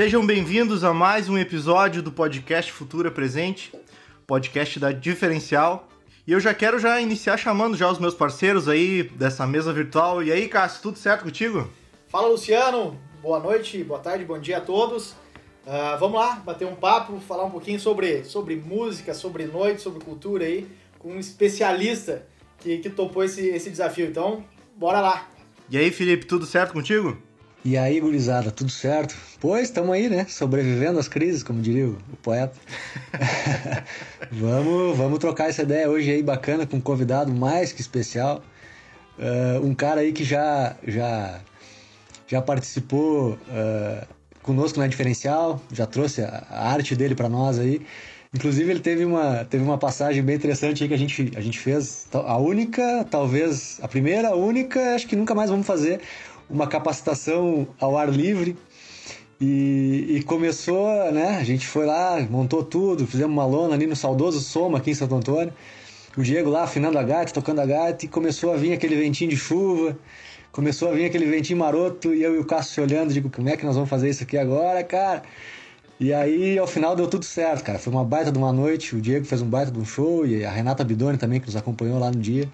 Sejam bem-vindos a mais um episódio do podcast Futura Presente, podcast da Diferencial. E eu já quero já iniciar chamando já os meus parceiros aí dessa mesa virtual. E aí, Cássio, tudo certo contigo? Fala, Luciano. Boa noite, boa tarde, bom dia a todos. Uh, vamos lá, bater um papo, falar um pouquinho sobre, sobre música, sobre noite, sobre cultura aí, com um especialista que, que topou esse, esse desafio. Então, bora lá. E aí, Felipe, tudo certo contigo? E aí, gurizada, tudo certo? Pois, estamos aí, né? Sobrevivendo às crises, como diria o, poeta. vamos, vamos trocar essa ideia hoje aí bacana com um convidado mais que especial. Uh, um cara aí que já, já, já participou uh, conosco na Diferencial, já trouxe a, a arte dele para nós aí. Inclusive, ele teve uma, teve uma passagem bem interessante aí que a gente, a gente fez. A única, talvez, a primeira, a única, acho que nunca mais vamos fazer uma capacitação ao ar livre. E, e, começou, né? A gente foi lá, montou tudo, fizemos uma lona ali no saudoso Soma, aqui em Santo Antônio. O Diego lá afinando a gaita, tocando a gaita, e começou a vir aquele ventinho de chuva, começou a vir aquele ventinho maroto, e eu e o Cássio olhando, digo, como é que nós vamos fazer isso aqui agora, cara? E aí, ao final, deu tudo certo, cara. Foi uma baita de uma noite, o Diego fez um baita de um show, e a Renata Bidoni também, que nos acompanhou lá no dia.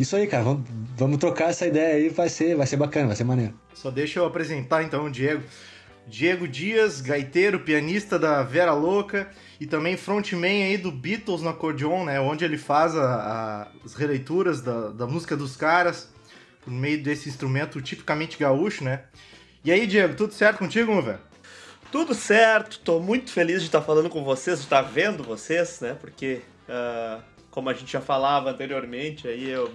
Isso aí, cara, vamos, vamos trocar essa ideia aí, vai ser, vai ser bacana, vai ser maneiro. Só deixa eu apresentar então o Diego. Diego Dias, gaiteiro, pianista da Vera Louca e também frontman aí do Beatles no acordeon, né? Onde ele faz a, a, as releituras da, da música dos caras por meio desse instrumento tipicamente gaúcho, né? E aí, Diego, tudo certo contigo, meu velho? Tudo certo, tô muito feliz de estar falando com vocês, de estar vendo vocês, né? Porque, uh, como a gente já falava anteriormente, aí eu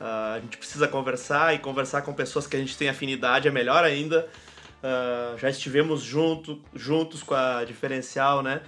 Uh, a gente precisa conversar e conversar com pessoas que a gente tem afinidade é melhor ainda. Uh, já estivemos junto, juntos com a Diferencial, né?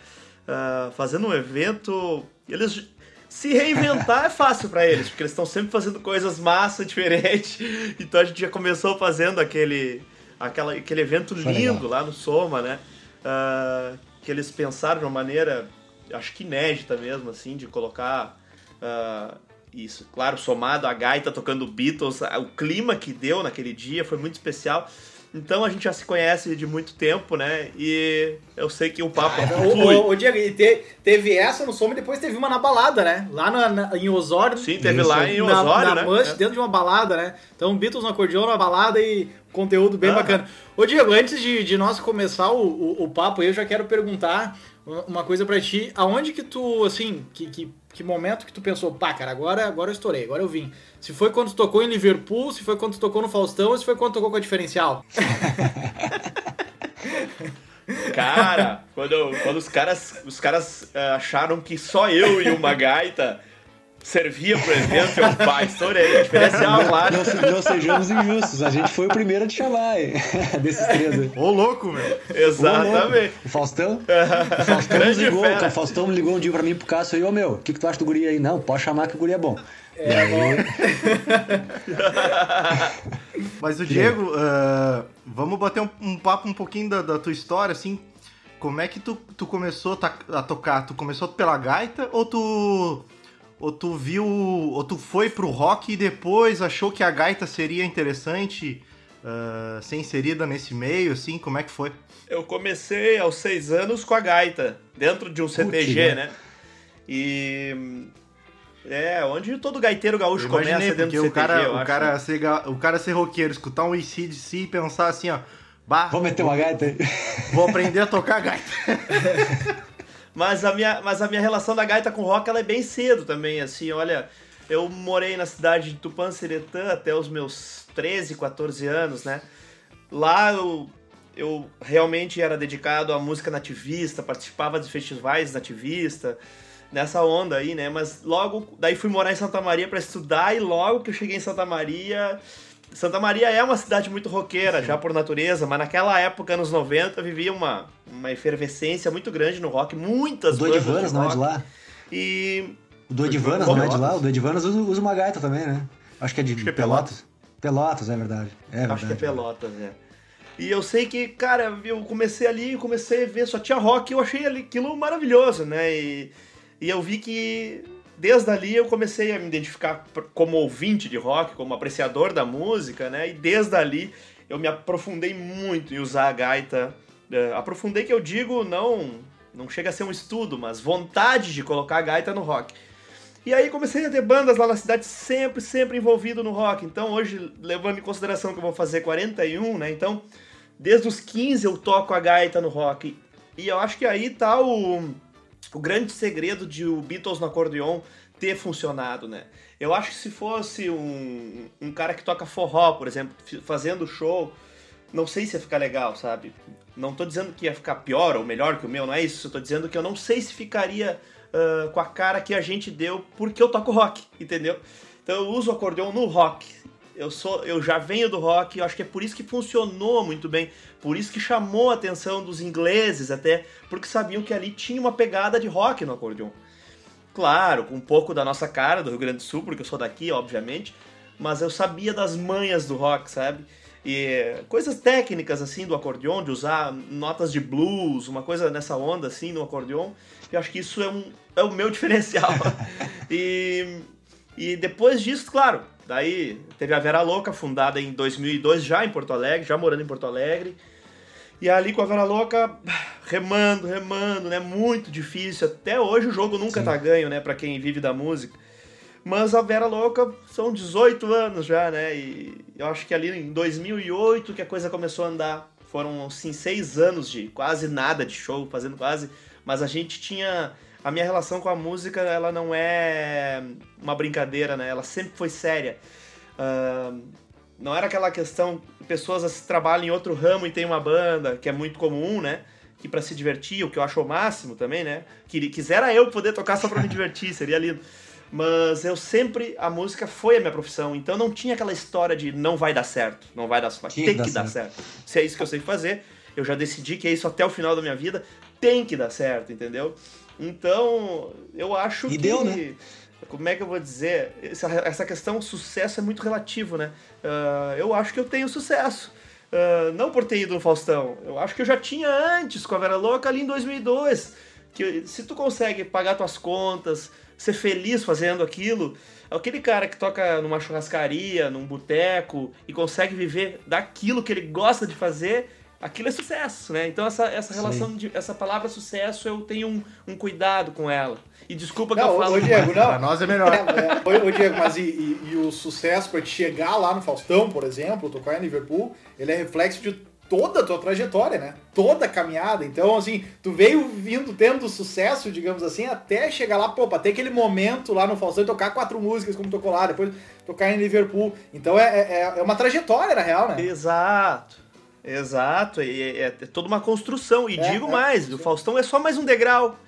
Uh, fazendo um evento. Eles se reinventar é fácil para eles, porque eles estão sempre fazendo coisas massa, diferentes. Então a gente já começou fazendo aquele, aquela, aquele evento lindo lá no Soma, né? Uh, que eles pensaram de uma maneira, acho que inédita mesmo, assim, de colocar uh, isso, claro, somado a gaita tocando Beatles, o clima que deu naquele dia foi muito especial. Então a gente já se conhece de muito tempo, né? E eu sei que o papo ah, flui. O, Diego, te, teve essa no som e depois teve uma na balada, né? Lá na, na, em Osório. Sim, teve Isso. lá em Osório, na, na né? Manche, é. dentro de uma balada, né? Então Beatles no acordeão, na balada e conteúdo bem ah. bacana. Ô Diego, antes de, de nós começar o, o, o papo, eu já quero perguntar uma coisa para ti. Aonde que tu, assim, que, que que momento que tu pensou, pá, cara, agora, agora eu estourei, agora eu vim? Se foi quando tu tocou em Liverpool, se foi quando tu tocou no Faustão, ou se foi quando tu tocou com a diferencial? Cara, quando, quando os caras, os caras uh, acharam que só eu e uma gaita servia pro evento, eu, pá, estourei, diferencial lá. Não, não sejamos injustos, a gente foi o primeiro a te chamar, hein? desses três. Ô, louco, velho. Exatamente. O Faustão? O Faustão me ligou, o Faustão me ligou um dia pra mim pro Cássio e, ô meu, o que, que tu acha do guri aí? Não, pode chamar que o guri é bom. É, aí... Mas o Diego, uh, vamos bater um, um, papo um pouquinho da, da, tua história, assim. Como é que tu, tu começou a tocar? Tu começou pela gaita ou tu ou tu viu. Ou tu foi pro rock e depois achou que a gaita seria interessante uh, ser inserida nesse meio, assim? Como é que foi? Eu comecei aos seis anos com a gaita, dentro de um CTG, né? né? E. É, onde todo gaiteiro gaúcho começa dentro do CTG, o cara, o cara né? ser, o cara ser roqueiro, escutar um ICDC e pensar assim, ó. Bah, vou meter uma gaita aí. Vou aprender a tocar gaita. Mas a minha, mas a minha relação da gaita com rock ela é bem cedo também, assim, olha, eu morei na cidade de Tupanciretã até os meus 13, 14 anos, né? Lá eu, eu realmente era dedicado à música nativista, participava de festivais nativista, nessa onda aí, né? Mas logo, daí fui morar em Santa Maria para estudar e logo que eu cheguei em Santa Maria, Santa Maria é uma cidade muito roqueira, Sim. já por natureza, mas naquela época, anos 90, vivia uma, uma efervescência muito grande no rock, muitas o bandas Edivanas não é de lá? E... O do Edivanas não é de lá? O do Edivanas usa, usa uma gaita também, né? Acho que é de que é Pelotas. Pelotas, é verdade. É verdade. Acho que é Pelotas, é. E eu sei que, cara, eu comecei ali, comecei a ver, só tinha rock, e eu achei aquilo maravilhoso, né? E, e eu vi que desde ali eu comecei a me identificar como ouvinte de rock, como apreciador da música, né? E desde ali eu me aprofundei muito em usar a gaita Uh, aprofundei que eu digo, não, não chega a ser um estudo, mas vontade de colocar a gaita no rock. E aí comecei a ter bandas lá na cidade, sempre, sempre envolvido no rock. Então hoje, levando em consideração que eu vou fazer 41, né? Então, desde os 15 eu toco a gaita no rock. E eu acho que aí tá o, o grande segredo de o Beatles no acordeon ter funcionado, né? Eu acho que se fosse um, um cara que toca forró, por exemplo, fazendo show, não sei se ia ficar legal, sabe? Não tô dizendo que ia ficar pior ou melhor que o meu, não é isso. Eu tô dizendo que eu não sei se ficaria uh, com a cara que a gente deu porque eu toco rock, entendeu? Então eu uso o acordeon no rock. Eu sou, eu já venho do rock, eu acho que é por isso que funcionou muito bem, por isso que chamou a atenção dos ingleses até, porque sabiam que ali tinha uma pegada de rock no acordeon. Claro, com um pouco da nossa cara do Rio Grande do Sul, porque eu sou daqui, obviamente, mas eu sabia das manhas do rock, sabe? E coisas técnicas assim do acordeon, de usar notas de blues, uma coisa nessa onda assim no acordeon. Eu acho que isso é, um, é o meu diferencial. e, e depois disso, claro, daí teve a Vera Louca, fundada em 2002, já em Porto Alegre, já morando em Porto Alegre. E ali com a Vera Louca, remando, remando, né? Muito difícil. Até hoje o jogo nunca Sim. tá ganho, né? Pra quem vive da música. Mas a Vera Louca são 18 anos já, né? E eu acho que ali em 2008 que a coisa começou a andar. Foram, assim, seis anos de quase nada de show, fazendo quase mas a gente tinha a minha relação com a música ela não é uma brincadeira, né? Ela sempre foi séria. Uh, não era aquela questão pessoas trabalham em outro ramo e tem uma banda, que é muito comum, né? Que para se divertir, o que eu acho o máximo também, né? Que quisera eu poder tocar só para me divertir, seria lindo. Mas eu sempre a música foi a minha profissão, então não tinha aquela história de não vai dar certo, não vai dar certo, tem que, dar, dar certo. certo. Se é isso que eu sei fazer, eu já decidi que é isso até o final da minha vida, tem que dar certo, entendeu? Então, eu acho e que. Deu, né? Como é que eu vou dizer? Essa, essa questão sucesso é muito relativo, né? Uh, eu acho que eu tenho sucesso. Uh, não por ter ido no Faustão. Eu acho que eu já tinha antes com a Vera Louca ali em 2002. Que se tu consegue pagar tuas contas, ser feliz fazendo aquilo, aquele cara que toca numa churrascaria, num boteco e consegue viver daquilo que ele gosta de fazer, aquilo é sucesso, né? Então essa, essa relação, de, essa palavra sucesso, eu tenho um, um cuidado com ela. E desculpa que não, eu falo. Ô, Diego, não. Pra nós é melhor. É, é, ô, Diego, mas e, e, e, o sucesso para te chegar lá no Faustão, por exemplo, tocar em Liverpool, ele é reflexo de toda a tua trajetória, né? Toda a caminhada. Então, assim, tu veio vindo tendo sucesso, digamos assim, até chegar lá, pô, pra ter aquele momento lá no Faustão e tocar quatro músicas como tocou lá, depois tocar em Liverpool. Então é, é, é uma trajetória, na real, né? Exato. Exato, e é, é, toda uma construção. E é, digo é, mais, o Faustão é só mais um degrau.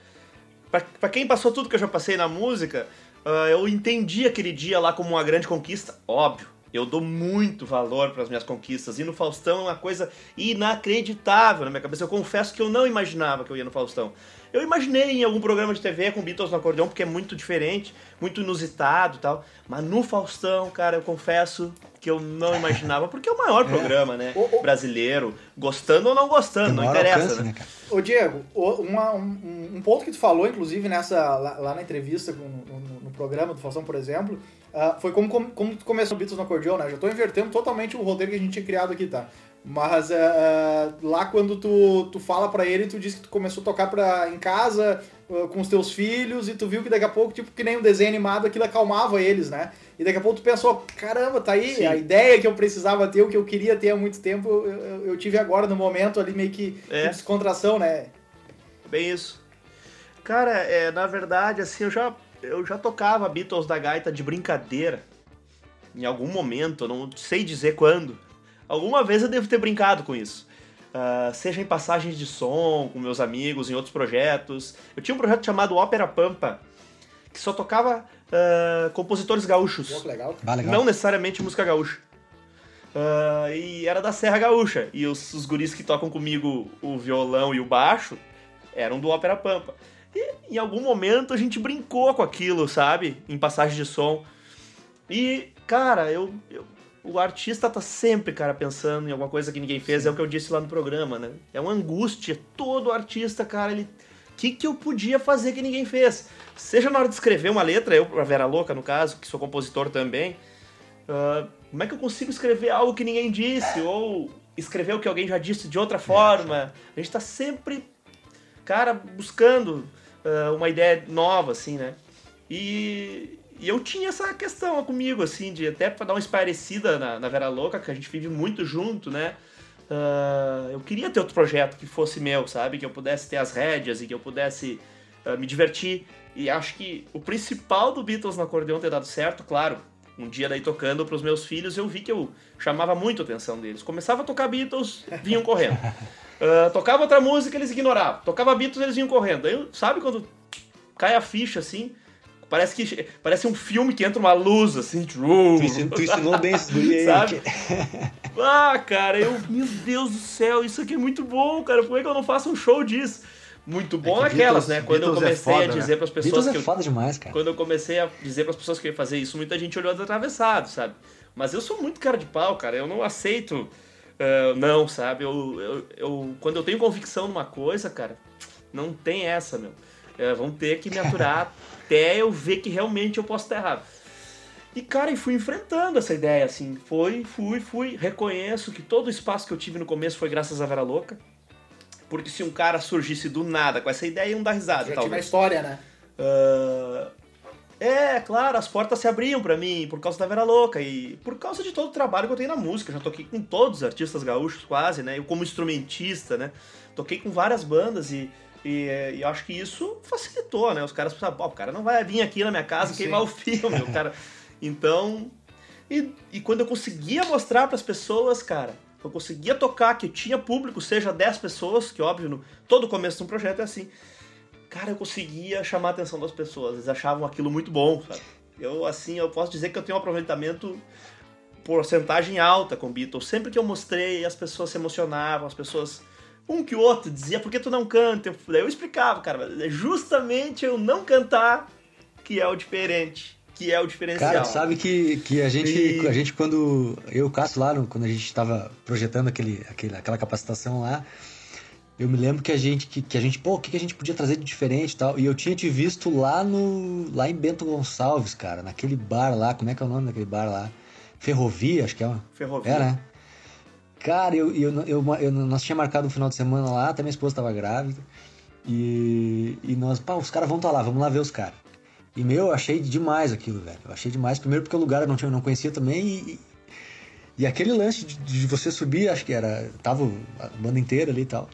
Para quem passou tudo que eu já passei na música, uh, eu entendi aquele dia lá como uma grande conquista, óbvio. Eu dou muito valor para as minhas conquistas. E no Faustão é uma coisa inacreditável na minha cabeça. Eu confesso que eu não imaginava que eu ia no Faustão. Eu imaginei em algum programa de TV com Beatles no acordeão, porque é muito diferente, muito inusitado e tal. Mas no Faustão, cara, eu confesso que eu não imaginava, porque é o maior é. programa, né? O, o... Brasileiro, gostando ou não gostando, não interessa, alcance, né? né Ô Diego, uma, um, um, ponto que tu falou, inclusive, nessa, lá, lá na entrevista no, no, no, programa do Faustão, por exemplo, uh, foi como, como, como tu começou o Beatles no acordeão, né? Já tô invertendo totalmente o roteiro que a gente tinha criado aqui, tá? Mas uh, lá quando tu, tu fala para ele, tu diz que tu começou a tocar pra, em casa uh, com os teus filhos e tu viu que daqui a pouco, tipo, que nem um desenho animado, aquilo acalmava eles, né? E daqui a pouco tu pensou, caramba, tá aí, Sim. a ideia que eu precisava ter, o que eu queria ter há muito tempo, eu, eu, eu tive agora no momento ali meio que é. de descontração, né? Bem isso. Cara, é, na verdade, assim, eu já, eu já tocava Beatles da gaita de brincadeira. Em algum momento, eu não sei dizer quando. Alguma vez eu devo ter brincado com isso. Uh, seja em passagens de som, com meus amigos, em outros projetos. Eu tinha um projeto chamado Ópera Pampa, que só tocava uh, compositores gaúchos. Pô, legal. Ah, legal. Não necessariamente música gaúcha. Uh, e era da Serra Gaúcha. E os, os guris que tocam comigo o violão e o baixo eram do Ópera Pampa. E em algum momento a gente brincou com aquilo, sabe? Em passagem de som. E, cara, eu, eu o artista tá sempre, cara, pensando em alguma coisa que ninguém fez, Sim. é o que eu disse lá no programa, né? É uma angústia. Todo artista, cara, ele. O que, que eu podia fazer que ninguém fez? Seja na hora de escrever uma letra, eu, a Vera Louca, no caso, que sou compositor também. Uh, como é que eu consigo escrever algo que ninguém disse? Ou escrever o que alguém já disse de outra forma. A gente tá sempre, cara, buscando uh, uma ideia nova, assim, né? E, e, eu tinha essa questão comigo, assim, de até pra dar uma esparecida na, na Vera Louca, que a gente vive muito junto, né? Uh, eu queria ter outro projeto que fosse meu, sabe? Que eu pudesse ter as rédeas e que eu pudesse uh, me divertir. E acho que o principal do Beatles no acordeão ter dado certo, claro, um dia daí tocando para os meus filhos, eu vi que eu chamava muito a atenção deles. Começava a tocar Beatles, vinham correndo. Uh, tocava outra música, eles ignoravam. Tocava Beatles, eles vinham correndo. Aí, sabe quando cai a ficha assim? Parece que parece um filme que entra uma luz assim. Tu, tu ensinou bem esse guri aí. Sabe? ah, cara, eu, meu Deus do céu, isso aqui é muito bom, cara. Por que eu não faço um show disso? muito é bom é naquelas, né? Quando Beatles eu é comecei é foda, a dizer né? para as pessoas Beatles que é foda demais, cara. Quando eu comecei a dizer para as pessoas que eu ia fazer isso, muita gente olhou atravessado, sabe? Mas eu sou muito cara de pau, cara. Eu não aceito uh, não, sabe? Eu, eu, eu, quando eu tenho convicção numa coisa, cara, não tem essa, meu. Uh, vão ter que me aturar até eu ver que realmente eu posso estar errado. E, cara, e fui enfrentando essa ideia, assim. Foi, fui, fui. Reconheço que todo o espaço que eu tive no começo foi graças à Vera Louca. Porque se um cara surgisse do nada com essa ideia, iam dar risada. Já talvez. tinha história, né? Uh, é, claro, as portas se abriam para mim por causa da Vera Louca e por causa de todo o trabalho que eu tenho na música. Já toquei com todos os artistas gaúchos, quase, né? Eu, como instrumentista, né? Toquei com várias bandas e, e, e acho que isso facilitou, né? Os caras pensavam, o cara não vai vir aqui na minha casa Sim. queimar o filme, o cara. Então. E, e quando eu conseguia mostrar para as pessoas, cara, eu conseguia tocar, que tinha público, seja 10 pessoas, que óbvio, no, todo começo de um projeto é assim. Cara, eu conseguia chamar a atenção das pessoas, eles achavam aquilo muito bom, sabe? Eu, assim, eu posso dizer que eu tenho um aproveitamento porcentagem alta com Beatles. Sempre que eu mostrei, as pessoas se emocionavam, as pessoas um que o outro dizia, por que tu não canta? Eu, daí eu explicava, cara, é justamente eu não cantar que é o diferente que é o diferencial. Cara, sabe que, que a gente, e... a gente quando eu e o Cássio lá, quando a gente estava projetando aquele, aquele, aquela capacitação lá, eu me lembro que a gente, que, que a gente, pô, o que, que a gente podia trazer de diferente e tal. E eu tinha te visto lá no. lá em Bento Gonçalves, cara, naquele bar lá, como é que é o nome daquele bar lá? Ferrovia, acho que é uma. Ferrovia. É, né? Cara, eu, eu, eu, eu, nós tinha marcado um final de semana lá, até minha esposa estava grávida. E, e nós, pá, os caras vão estar tá lá, vamos lá ver os caras. E, meu, eu achei demais aquilo, velho. Eu achei demais. Primeiro porque o lugar eu não, tinha, não conhecia também e, e aquele lance de, de, você subir, acho que era... Tava a banda inteira ali e tal.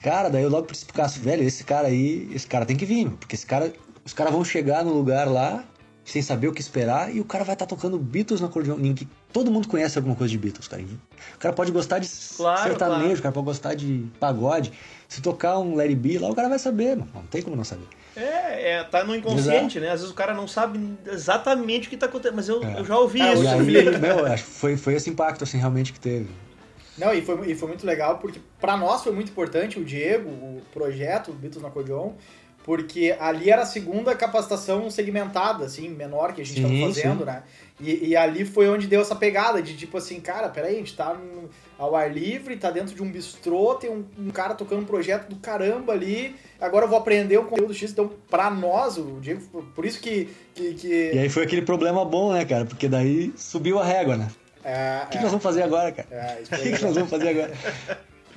Cara, daí eu logo precificasse, velho, esse cara aí, esse cara tem que vir, porque esse cara... Os caras vão chegar no lugar lá, sem saber o que esperar, e o cara vai estar tá tocando Beatles no acordeão. Todo mundo conhece alguma coisa de Beatles, cara. O cara pode gostar de claro, sertanejo, claro. o cara pode gostar de pagode. Se tocar um Larry B lá, o cara vai saber, mano. Não tem como não saber. É, é, tá no inconsciente, Exato. né? Às vezes o cara não sabe exatamente o que tá acontecendo, mas eu, é. eu já ouvi é, isso. E aí, meu, acho que foi, foi esse impacto, assim, realmente que teve. Não, e foi, e foi muito legal, porque para nós foi muito importante o Diego, o projeto, o Beatles no Acordeon, porque ali era a segunda capacitação segmentada, assim, menor que a gente estava fazendo, sim. né? E, e, ali foi onde deu essa pegada de tipo assim, cara, peraí, a gente tá no, ao ar livre, tá dentro de um bistrô, tem um, um, cara tocando um projeto do caramba ali, agora eu vou aprender um conteúdo X, então pra nós, o Diego, por isso que, que, que... E aí foi aquele problema bom, né, cara, porque daí subiu a régua, né? É, o que, é. que nós vamos fazer agora, cara? É, o que, que nós vamos fazer agora?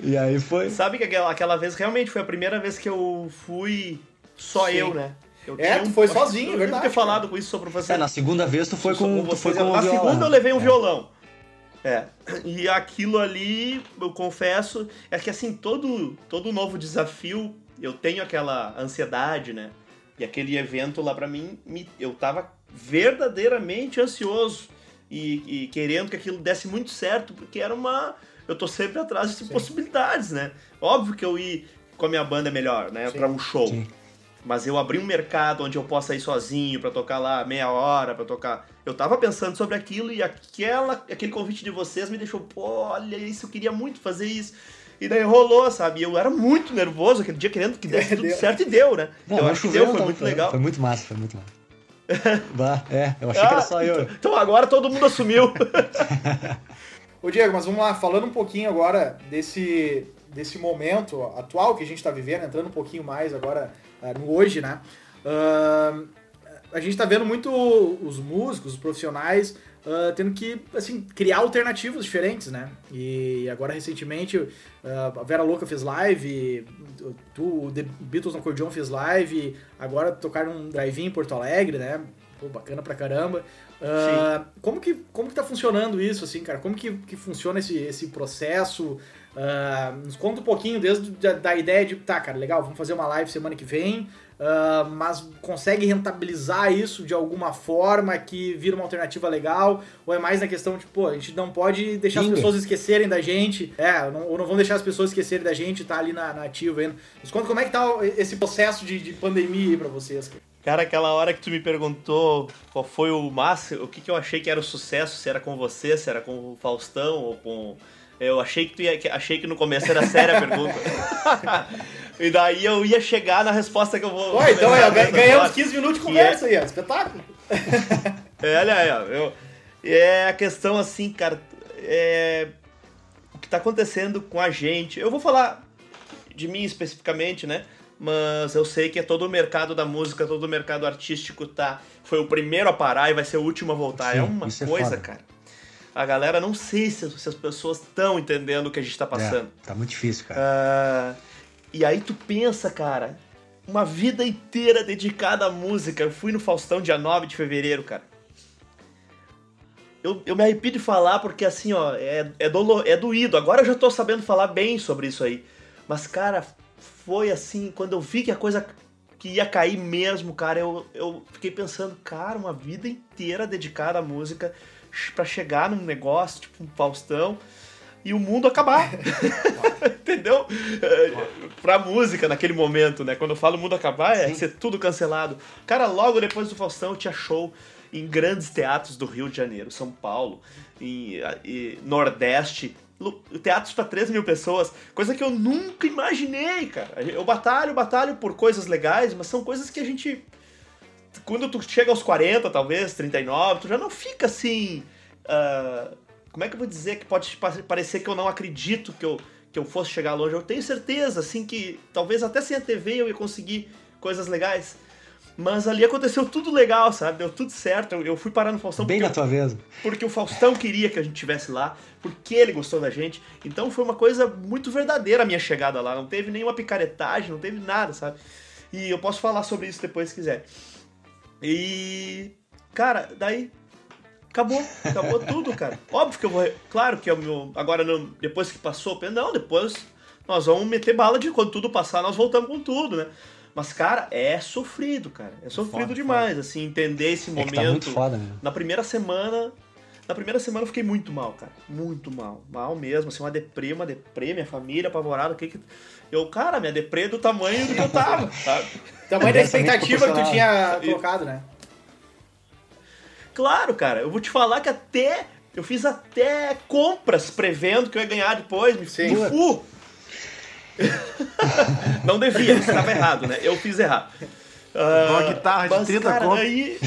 E aí foi... Sabe que aquela, aquela vez realmente foi a primeira vez que eu fui só Sim. eu, né? Eu é, tu foi sozinho, é verdade. Eu ter falado com isso sobre você. É, na segunda vez tu foi com, tu foi com Na segunda eu levei um é. violão. É, e aquilo ali, eu confesso, é que assim, todo, todo novo desafio, eu tenho aquela ansiedade, né? E aquele evento lá para mim, me, eu tava verdadeiramente ansioso e, e, querendo que aquilo desse muito certo, porque era uma. Eu tô sempre atrás de Sim. possibilidades, né? Óbvio que eu ir com a minha banda melhor, né? Para um show. Sim mas eu abri um mercado onde eu possa ir sozinho para tocar lá meia hora, para tocar. Eu tava pensando sobre aquilo e aquela, aquele convite de vocês me deixou, pô, olha isso, eu queria muito fazer isso. E daí rolou, sabe? Eu era muito nervoso aquele dia, querendo que desse tudo certo e deu, né? Não, eu acho que deu, foi muito foi, legal. Foi muito massa, foi muito massa. bah, é, eu achei ah, que era só eu. Então, então agora todo mundo assumiu. Ô Diego, mas vamos lá, falando um pouquinho agora desse, desse momento atual que a gente está vivendo, entrando um pouquinho mais agora hoje, né? Uh, a gente está vendo muito os músicos, os profissionais uh, tendo que, assim, criar alternativas diferentes, né? E agora, recentemente, uh, a Vera Louca fez live, tu, o The Beatles no Acordeon fez live, agora tocaram um drive-in em Porto Alegre, né? Pô, bacana pra caramba. Uh, como, que, como que tá funcionando isso, assim, cara? Como que, que funciona esse, esse processo? Uh, nos conta um pouquinho desde da, da, ideia de, tá, cara, legal, vamos fazer uma live semana que vem, uh, mas consegue rentabilizar isso de alguma forma que vira uma alternativa legal? Ou é mais na questão de, pô, a gente não pode deixar Sim. as pessoas esquecerem da gente, é, não, ou não vamos deixar as pessoas esquecerem da gente tá ali na, na ativa ainda. Nos conta como é que tá esse processo de, de pandemia aí pra vocês, cara. Cara, aquela hora que tu me perguntou qual foi o máximo, o que, que eu achei que era o sucesso, se era com você, se era com o Faustão ou com eu achei que tu ia, achei que no começo era séria a pergunta. e daí eu ia chegar na resposta que eu vou. Oi, então é, ganhamos 15 minutos de conversa é... aí, ó. Espetáculo. é, olha aí, ó. Eu, é a questão assim, cara. É, o que tá acontecendo com a gente. Eu vou falar de mim especificamente, né? Mas eu sei que é todo o mercado da música, todo o mercado artístico tá. Foi o primeiro a parar e vai ser o último a voltar. Sim, é uma é coisa, é cara a galera não sei se, se as pessoas estão entendendo o que a gente tá passando. É, tá muito difícil, cara. Uh, e aí tu pensa, cara, uma vida inteira dedicada à música. Eu fui no Faustão dia 9 de fevereiro, cara. Eu, eu me arrepio de falar porque assim, ó, é, é, dolor, é doído. Agora eu já tô sabendo falar bem sobre isso aí. Mas, cara, foi assim, quando eu vi que a coisa que ia cair mesmo, cara, eu, eu fiquei pensando, cara, uma vida inteira dedicada à música para chegar num negócio, tipo um Faustão, e o mundo acabar. Entendeu? pra música naquele momento, né? Quando eu falo mundo acabar, é Sim. ser tudo cancelado. Cara, logo depois do Faustão tinha show em grandes teatros do Rio de Janeiro, São Paulo, em, em Nordeste, teatros para 3 mil pessoas, coisa que eu nunca imaginei, cara. Eu batalho, batalho por coisas legais, mas são coisas que a gente quando tu chega aos 40, talvez, 39, tu já não fica assim. Uh, como é que eu vou dizer que pode parecer que eu não acredito que eu, que eu fosse chegar longe? Eu tenho certeza, assim, que talvez até sem a TV eu ia conseguir coisas legais. Mas ali aconteceu tudo legal, sabe? Deu tudo certo. Eu, eu fui parar no Faustão. Bem na tua vez. Porque o Faustão queria que a gente estivesse lá, porque ele gostou da gente. Então foi uma coisa muito verdadeira a minha chegada lá. Não teve nenhuma picaretagem, não teve nada, sabe? E eu posso falar sobre isso depois se quiser. E. Cara, daí. Acabou, acabou tudo, cara. Óbvio que eu vou. Claro que é o meu. Agora, não, depois que passou, não, depois nós vamos meter bala de quando tudo passar, nós voltamos com tudo, né? Mas, cara, é sofrido, cara. É sofrido foda, demais, foda. assim, entender esse momento. É tá muito foda, né? Na primeira semana. Na primeira semana eu fiquei muito mal, cara. Muito mal. Mal mesmo, assim, uma deprê, uma deprê, minha família apavorada. O que que. Eu, cara, minha deprê é do tamanho do que eu tava, sabe? Tamanho da expectativa que tu tinha colocado, né? Claro, cara. Eu vou te falar que até. Eu fiz até compras prevendo que eu ia ganhar depois. Me Sim. fu. Não devia, estava errado, né? Eu fiz errado. Uh, uma guitarra de 30 cara, aí,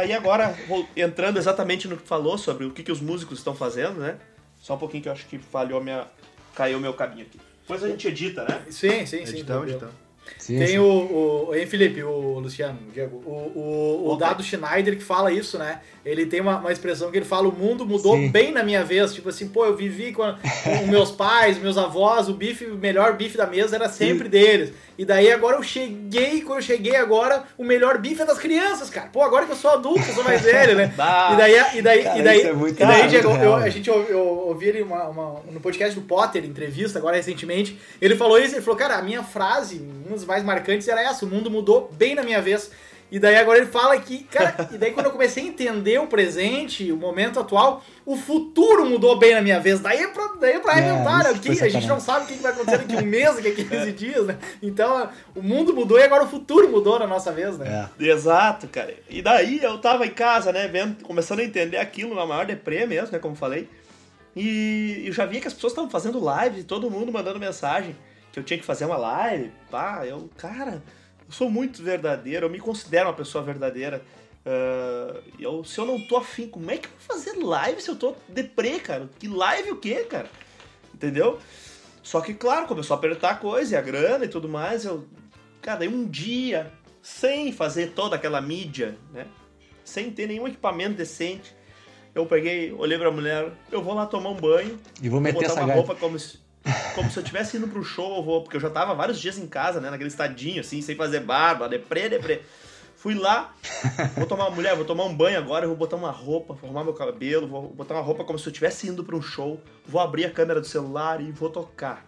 aí agora, entrando exatamente no que falou sobre o que, que os músicos estão fazendo, né? Só um pouquinho que eu acho que falhou minha. caiu o meu caminho aqui. Depois a gente edita, né? Sim, sim, sim. Editamos, editamos. Sim, Tem sim. O, o. Hein, Felipe, o Luciano, o Diego. O, o, o Dado Schneider que fala isso, né? Ele tem uma, uma expressão que ele fala: o mundo mudou sim. bem na minha vez. Tipo assim, pô, eu vivi com, com meus pais, meus avós, o bife, o melhor bife da mesa era sempre deles. E daí agora eu cheguei, quando eu cheguei agora, o melhor bife é das crianças, cara. Pô, agora que eu sou adulto, eu sou mais velho, né? e daí, e daí, cara, e daí, é e daí Diego, eu, a gente eu, eu ouvi ele uma, uma, no podcast do Potter, entrevista agora recentemente. Ele falou isso, ele falou, cara, a minha frase, das mais marcantes era essa: o mundo mudou bem na minha vez. E daí agora ele fala que, cara, e daí quando eu comecei a entender o presente, o momento atual, o futuro mudou bem na minha vez. Daí é pra, daí é pra é, né? Que a gente não sabe o que vai acontecer daqui a um mês, daqui a 15 dias, né? Então o mundo mudou e agora o futuro mudou na nossa vez, né? É. Exato, cara. E daí eu tava em casa, né, vendo, começando a entender aquilo na maior deprê mesmo, né, como falei. E eu já via que as pessoas estavam fazendo live, todo mundo mandando mensagem que eu tinha que fazer uma live. Pá, eu, cara eu sou muito verdadeiro, eu me considero uma pessoa verdadeira. Uh, eu, se eu não tô afim, como é que eu vou fazer live se eu tô deprê, cara? Que live o quê, cara? Entendeu? Só que, claro, começou a apertar a coisa e a grana e tudo mais. Eu, cara, daí um dia, sem fazer toda aquela mídia, né? Sem ter nenhum equipamento decente, eu peguei, olhei pra mulher, eu vou lá tomar um banho. E vou meter botar essa uma roupa como se, como se eu tivesse indo pro show, eu vou, porque eu já tava vários dias em casa, né, naquele estadinho, assim, sem fazer barba, deprê, deprê. Fui lá, vou tomar mulher, vou tomar um banho agora, eu vou botar uma roupa, vou arrumar meu cabelo, vou botar uma roupa como se eu estivesse indo pra um show, vou abrir a câmera do celular e vou tocar.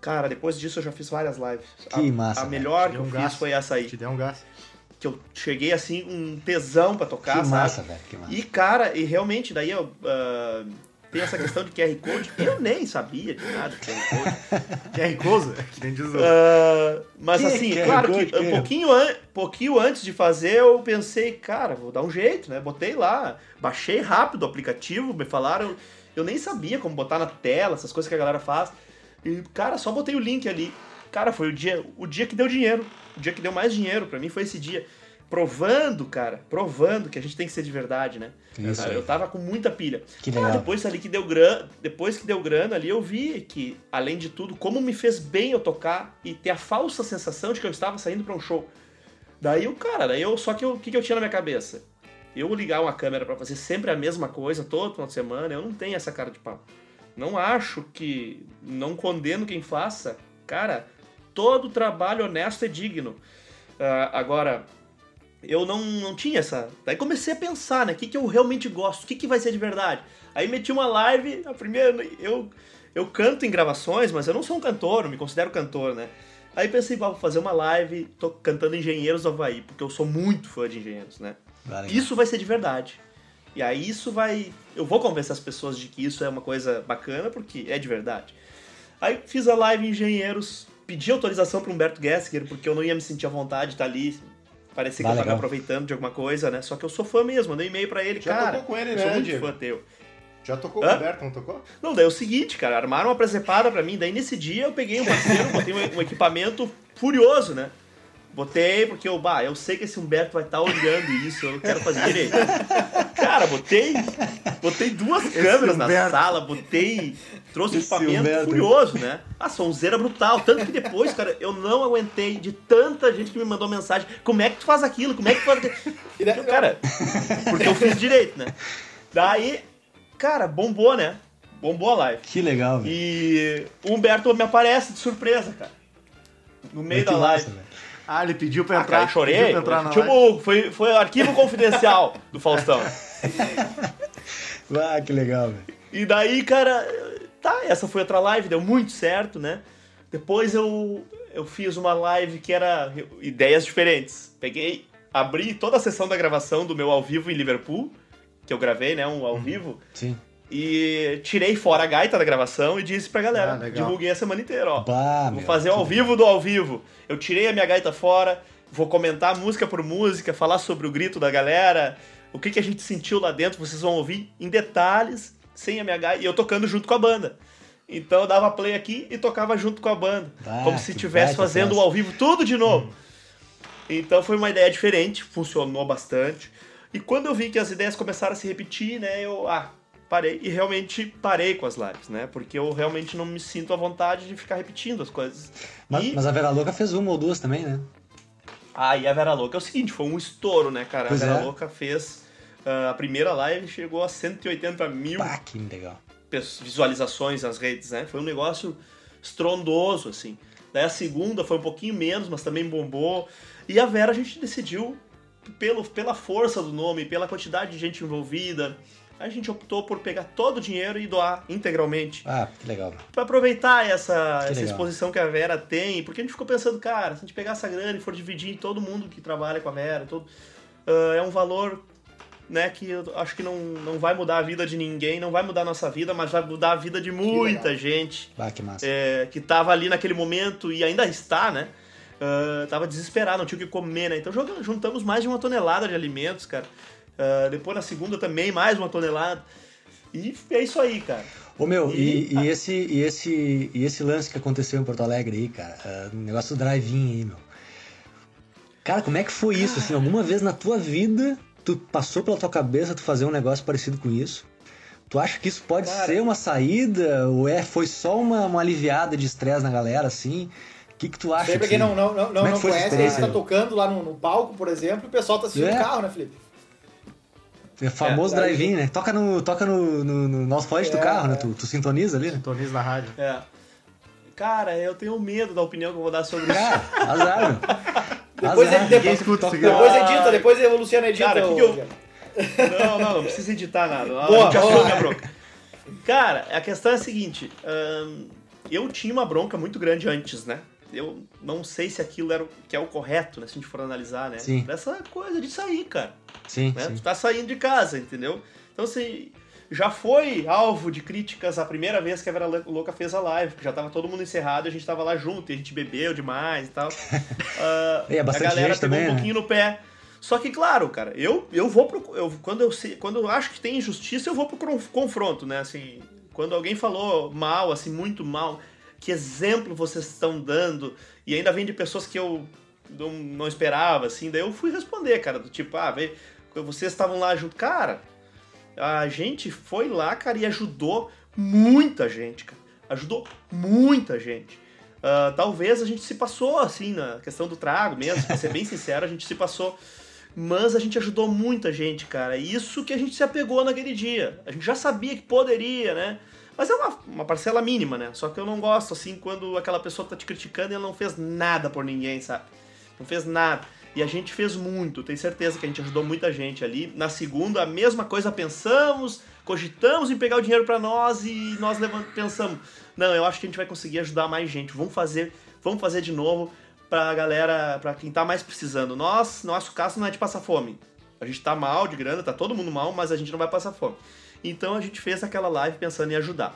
Cara, depois disso eu já fiz várias lives. Que a, massa, A melhor que eu um fiz foi essa aí. Te deu um gás. Que eu cheguei assim, um tesão pra tocar, Que sabe? massa, velho. Que massa. E, cara, e realmente, daí eu. ah, tem essa questão de QR Code. Eu nem sabia de nada de QR Code. QR Code? Que nem diz. Ah, mas Que assim, QR claro Code, que um pouquinho, an pouquinho antes de fazer, eu pensei, cara, vou dar um jeito, né? Botei lá, baixei rápido o aplicativo, me falaram. Eu nem sabia como botar na tela, essas coisas que a galera faz. E, cara, só botei o link ali. Cara, foi o dia, o dia que deu dinheiro. O dia que deu mais dinheiro pra mim foi esse dia. Provando, cara, provando que a gente tem que ser de verdade, né? Isso Cara, eu tava com muita pilha. Que legal. depois ali que deu grana, depois que deu grana ali, eu vi que, além de tudo, como me fez bem eu tocar e ter a falsa sensação de que eu estava saindo pra um show. Daí o cara, daí eu, só que o que, que eu tinha na minha cabeça? Eu ligar uma câmera pra fazer sempre a mesma coisa todo final de semana, eu não tenho essa cara de pau. Não acho que. Não condeno quem faça. Cara, todo trabalho honesto é digno. Ah, agora, eu não, não tinha essa. Daí comecei a pensar, né? O que, que eu realmente gosto? O que, que vai ser de verdade? Aí meti uma live, a primeira. Eu, eu canto em gravações, mas eu não sou um cantor, não me considero cantor, né? Aí pensei, "Bah, vou fazer uma live, tô cantando Engenheiros do Havaí, porque eu sou muito fã de engenheiros, né? Vai legal. Isso vai ser de verdade. E aí isso vai. Eu vou convencer as pessoas de que isso é uma coisa bacana, porque é de verdade. Aí fiz a live Engenheiros, pedi autorização para Humberto Gessinger, porque eu não ia me sentir à vontade de estar ali. Parecia que eu tava legal. me aproveitando de alguma coisa, né? Só que eu sou fã mesmo, mandei e-mail pra ele, Já cara. tocou com ele, eu sou né, muito Diego? fã teu. Já tocou Hã? o Roberto, não tocou? Não, daí é o seguinte, cara, armaram uma presepada pra mim, daí nesse dia eu peguei um parceiro, botei um, um equipamento furioso, né? Botei porque eu, bah, eu sei que esse Humberto vai estar olhando isso, eu quero fazer direito. Cara, botei, botei duas câmeras na sala, botei, trouxe Esse equipamento furioso, né? Ah, sonzeira brutal, tanto que depois, cara, eu não aguentei de tanta gente que me mandou mensagem, como é que tu faz aquilo, como é que tu faz aquilo? Cara, porque eu fiz direito, né? Daí, cara, bombou, né? Bombou a live. Que legal, velho. E o Humberto me aparece de surpresa, cara. No meio Que da live. massa. Ah, ele pediu pra Ah, entrar. cara, eu chorei. Pediu pra entrar na Tipo, live. foi, foi o arquivo confidencial do Faustão. Ah, que legal, velho. E daí, cara, tá, essa foi outra live, deu muito certo, né? Depois eu, eu fiz uma live que era ideias diferentes. Peguei, abri toda a sessão da gravação do meu ao vivo em Liverpool, que eu gravei, né, um ao vivo, Sim. e tirei fora a gaita da gravação e disse pra galera, Ah, divulguei a semana inteira, ó. Bah, Vou fazer ao vivo do ao vivo. Eu tirei a minha gaita fora, vou comentar música por música, falar sobre o grito da galera, o que, que a gente sentiu lá dentro, vocês vão ouvir em detalhes, sem gaita, e eu tocando junto com a banda. Então eu dava play aqui e tocava junto com a banda. Ah, como se estivesse fazendo o ao vivo tudo de novo. Então foi uma ideia diferente, funcionou bastante. E quando eu vi que as ideias começaram a se repetir, né, eu ah, parei e realmente parei com as lives, né? Porque eu realmente não me sinto à vontade de ficar repetindo as coisas. Mas, e, mas a Vera Louca fez uma ou duas também, né? ah, e a Vera Louca é o seguinte, foi um estouro, né, cara? Pois a Vera é. Louca fez a primeira live chegou a 180 mil Pá, que legal. visualizações nas redes, né? Foi um negócio estrondoso, assim. Daí a segunda foi um pouquinho menos, mas também bombou. E a Vera a gente decidiu, pelo, pela força do nome, pela quantidade de gente envolvida, a gente optou por pegar todo o dinheiro e doar integralmente. Ah, que legal. Pra aproveitar essa, Que essa legal. exposição que a Vera tem, porque a gente ficou pensando, cara, se a gente pegar essa grana e for dividir em todo mundo que trabalha com a Vera, todo, ah, é um valor né, que eu acho que não, não vai mudar a vida de ninguém, não vai mudar a nossa vida, mas vai mudar a vida de muita gente Ah, que massa. é, que tava ali naquele momento e ainda está, né? Ah, tava desesperado, não tinha o que comer, né? Então juntamos mais de uma tonelada de alimentos, cara. Ah, depois na segunda também, mais uma tonelada. E é isso aí, cara. Ô meu, e, E- e esse, e, esse, e esse lance que aconteceu em Porto Alegre aí, cara, o negócio do drive-in aí, meu. Cara, como é que foi isso? Assim, alguma vez na tua vida tu passou pela tua cabeça tu fazer um negócio parecido com isso? Tu acha que isso pode Cara. ser uma saída? Ou é, foi só uma, uma aliviada de estresse na galera, assim? O que, que tu acha? Sempre que- quem não, não, não, Como é não conhece, aí você tá tocando lá no, no palco, por exemplo, e o pessoal tá assistindo É. o carro, né, Felipe? É famoso É, drive-in, né? Toca no, toca no, no, no nosso do É, carro, né? é. Tu, tu sintoniza ali, né? Sintoniza na rádio. É. Cara, eu tenho medo da opinião que eu vou dar sobre isso. Cara, azar. Depois ele- escuta isso aqui. Depois edita, depois o Luciano edita. Cara, que o- que eu- Não, não, não precisa editar nada. A Boa, gente vamos assume lá. a bronca. Cara, a questão é a seguinte. ahn, eu tinha uma bronca muito grande antes, né? Eu não sei se aquilo era o que é o correto, né? Se a gente for analisar, né? Sim. Essa coisa de sair, cara. Sim, né? sim. Tu tá saindo de casa, entendeu? Então, assim, já foi alvo de críticas a primeira vez que a Vera Louca fez a live, porque já tava todo mundo encerrado e a gente tava lá junto, e a gente bebeu demais e tal. Ah, E é bastante a galera pegou também, um né? pouquinho no pé. Só que, claro, cara, eu, eu vou pro. Eu, quando, eu sei, quando eu acho que tem injustiça, eu vou pro confronto, né? Assim, quando alguém falou mal, assim, muito mal, que exemplo vocês estão dando, e ainda vem de pessoas que eu não, não esperava, assim, daí eu fui responder, cara, do tipo, ah, veio, vocês estavam lá junto. Cara, a gente foi lá, cara, e ajudou muita gente, cara. Ajudou muita gente. Ah, talvez a gente se passou, assim, na questão do trago mesmo, pra ser bem sincero, a gente se passou. Mas a gente ajudou muita gente, cara. Isso que a gente se apegou naquele dia. A gente já sabia que poderia, né? Mas é uma, uma parcela mínima, né? Só que eu não gosto, assim, quando aquela pessoa tá te criticando e ela não fez nada por ninguém, sabe? Não fez nada. E a gente fez muito, tenho certeza que a gente ajudou muita gente ali. Na segunda, a mesma coisa, pensamos, cogitamos em pegar o dinheiro pra nós e nós levant... pensamos, não, eu acho que a gente vai conseguir ajudar mais gente. Vamos fazer, vamos fazer de novo pra galera, pra quem tá mais precisando. Nós, nosso caso não é de passar fome. A gente tá mal de grana, tá todo mundo mal, mas a gente não vai passar fome. Então a gente fez aquela live pensando em ajudar.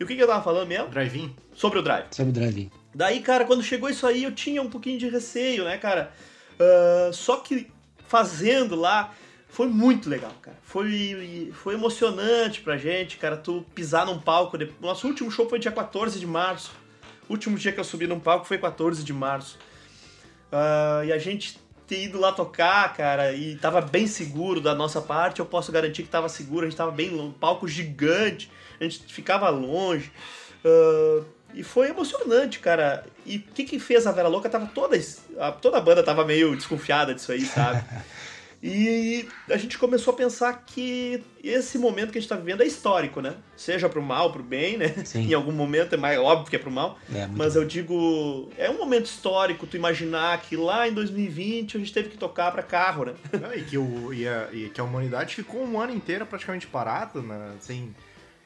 E o que, que eu tava falando mesmo? Drive-in? Sobre o drive. Sobre o drive-in. Daí, cara, quando chegou isso aí, eu tinha um pouquinho de receio, né, cara? Ah, só que fazendo lá foi muito legal, cara. Foi, foi emocionante pra gente, cara, tu pisar num palco. Nosso último show foi dia 14 de março. O último dia que eu subi num palco foi 14 de março. Ah, e a gente ter ido lá tocar, cara, e tava bem seguro da nossa parte, eu posso garantir que tava seguro, a gente tava bem longe, palco gigante, a gente ficava longe. Ah, e foi emocionante, cara. E o que que fez a Vera Louca? Tava toda, a- toda a banda tava meio desconfiada disso aí, sabe? E a gente começou a pensar que esse momento que a gente tá vivendo é histórico, né? Seja pro mal, pro bem, né? Sim. Em algum momento é mais óbvio que é pro mal. É, Mas bom. eu digo, é um momento histórico tu imaginar que lá em 2020 a gente teve que tocar pra carro, né? Não, e, que o, e, a, e que a humanidade ficou um ano inteiro praticamente parada, né? sem,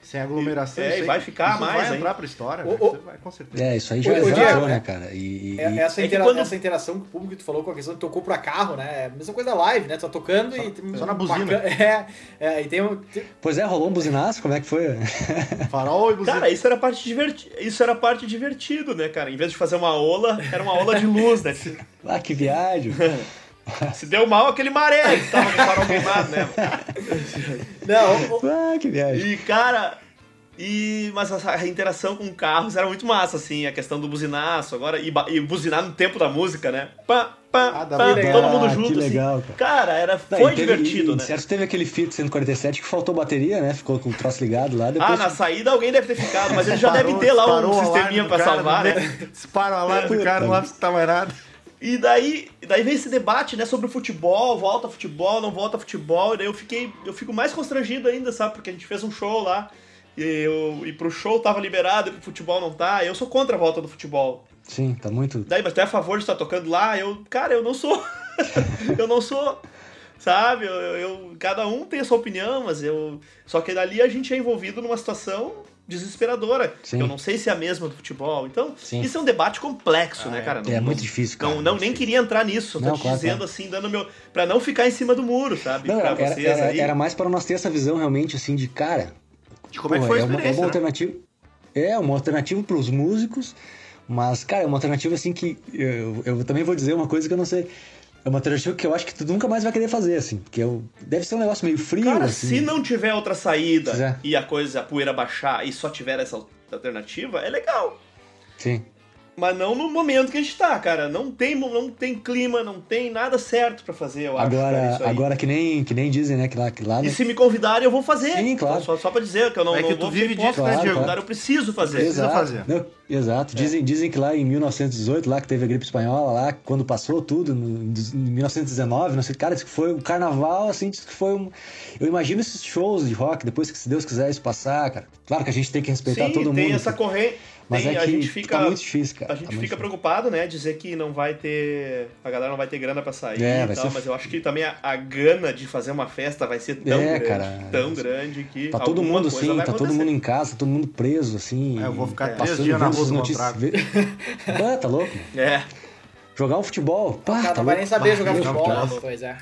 sem aglomeração. É, Isso e aí- vai ficar isso mais vai entrar pra história, Ô, né? Isso vai, com certeza. É, isso aí já entrou, é- né, cara? E, e- É- essa, É que intera- quando- essa interação com o público que tu falou com a questão de tocou pra carro, né? É a mesma coisa da live, né? Tu tá tocando Só- e. só na buzina. É, é, e tem um. tem- Pois é, rolou um buzinaço, como é que foi? Farol e buzina. Cara, isso era parte diverti... isso era parte divertido, né, cara? Em vez de fazer uma ola, era uma ola de luz, né? Ah, que viagem. Se deu mal aquele maré que tava com o farol queimado, né? Não, o- ah, que viagem. E, cara, e, mas essa a interação com carros era muito massa, assim, a questão do buzinaço agora, e, e buzinar no tempo da música, né? Pá, pá, Ah, pá, pra- todo mundo Ah, junto, que assim. legal, Cara, era, foi teve- divertido, e, né? Certo, teve aquele Fiat 147 que faltou bateria, né? Ficou com o troço ligado lá. Depois Ah, na saída alguém deve ter ficado, mas ele já Disparou- deve ter lá um o alarme sisteminha pra cara, salvar, né? vê? Dispara o alarme do cara, não se tá mais nada. E daí, daí veio esse debate, né, sobre o futebol, volta futebol, não volta futebol, e daí eu fiquei, eu fico mais constrangido ainda, sabe, porque a gente fez um show lá, e, eu, e pro show tava liberado, e pro futebol não tá, eu sou contra a volta do futebol. Sim, tá muito. Daí, mas tu é a favor de estar tocando lá? Eu, cara, eu não sou. eu não sou. Sabe? Eu, eu- cada um tem a sua opinião, mas eu. Só que dali a gente é envolvido numa situação desesperadora. Sim. que Eu não sei se é a mesma do futebol. Então, Sim. isso é um debate complexo, Ah, né, é. cara? É muito difícil, cara. Não, não nem queria entrar nisso. Tô Não, te claro, dizendo claro. assim, dando meu. Pra não ficar em cima do muro, sabe? Não, pra era, vocês era, aí. era mais para nós ter essa visão realmente, assim, de cara. De como é que foi a uma, é experiência, uma né? alternativa. É, uma alternativa pros músicos, mas, cara, é uma alternativa assim que. Eu, eu também vou dizer uma coisa que eu não sei. É uma alternativa que eu acho que tu nunca mais vai querer fazer, assim. Porque eu, deve ser um negócio meio frio, Cara, assim. se não tiver outra saída é. e a coisa, a poeira baixar e só tiver essa alternativa, é legal. Sim. Mas não no momento que a gente tá, cara. Não tem, não tem clima, não tem nada certo pra fazer, eu acho. Agora, cara, isso aí. agora que, nem, que nem dizem, né? Que lá, que lá E né? se me convidarem, eu vou fazer. Sim, claro. Só, só pra dizer que eu não, É que não tu vou vive disso, né, Se me Diego? convidarem, eu preciso fazer. Precisa Exato. fazer. Não, exato. Dizem, dizem que lá em 1918, lá que teve a gripe espanhola, lá, quando passou tudo, no, em 1919, não sei, cara, disse que foi o carnaval, assim, disse que foi um. Eu imagino esses shows de rock, depois que, se Deus quiser, isso passar, cara. Claro que a gente tem que respeitar Sim, todo tem mundo. essa corrente. Mas tem- é a que gente fica. tá muito difícil, cara. A gente tá fica preocupado, né? Dizer que não vai ter. A galera não vai ter grana pra sair É, e vai tal, ser- mas eu acho que também a, a gana de fazer uma festa vai ser tão É, grande. cara. Tão grande que. Tá todo mundo assim, tá todo acontecer. mundo em casa, tá todo mundo preso, assim. É, eu vou ficar três passando dias na rua notícias. Ah, tá louco? É. Jogar um futebol. O Pá, cara tá não vai nem saber jogar futebol, né? Pois é.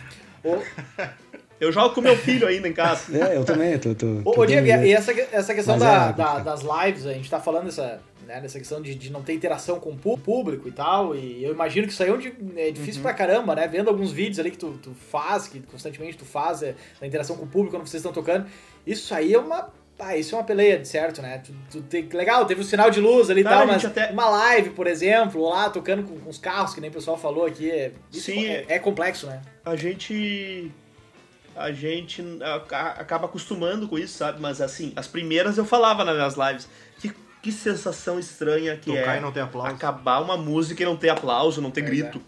Eu jogo com meu filho ainda em casa. É, eu também, tô. tô, Ô, tô ô, Diego, e essa, essa questão da, é, da- das lives, a gente tá falando dessa, né, dessa questão de, de não ter interação com o público e tal, e eu imagino que isso aí é, um di- é difícil pra caramba, né? Vendo alguns vídeos ali que tu, tu faz, que constantemente tu faz, é, da interação com o público quando vocês estão tocando, isso aí é uma... Ah, isso é uma peleia, de certo, né? Tu, tu tem- legal, teve o sinal de luz ali e tal, a mas até- uma live, por exemplo, lá tocando com, com os carros, que nem o pessoal falou aqui, é, isso Sim, é, é complexo, né? a gente a gente aca- acaba acostumando com isso, sabe? Mas assim, as primeiras eu falava nas minhas lives. Que, que sensação estranha que Tocar é e não ter aplauso. acabar uma música e não ter aplauso, não ter Pois grito.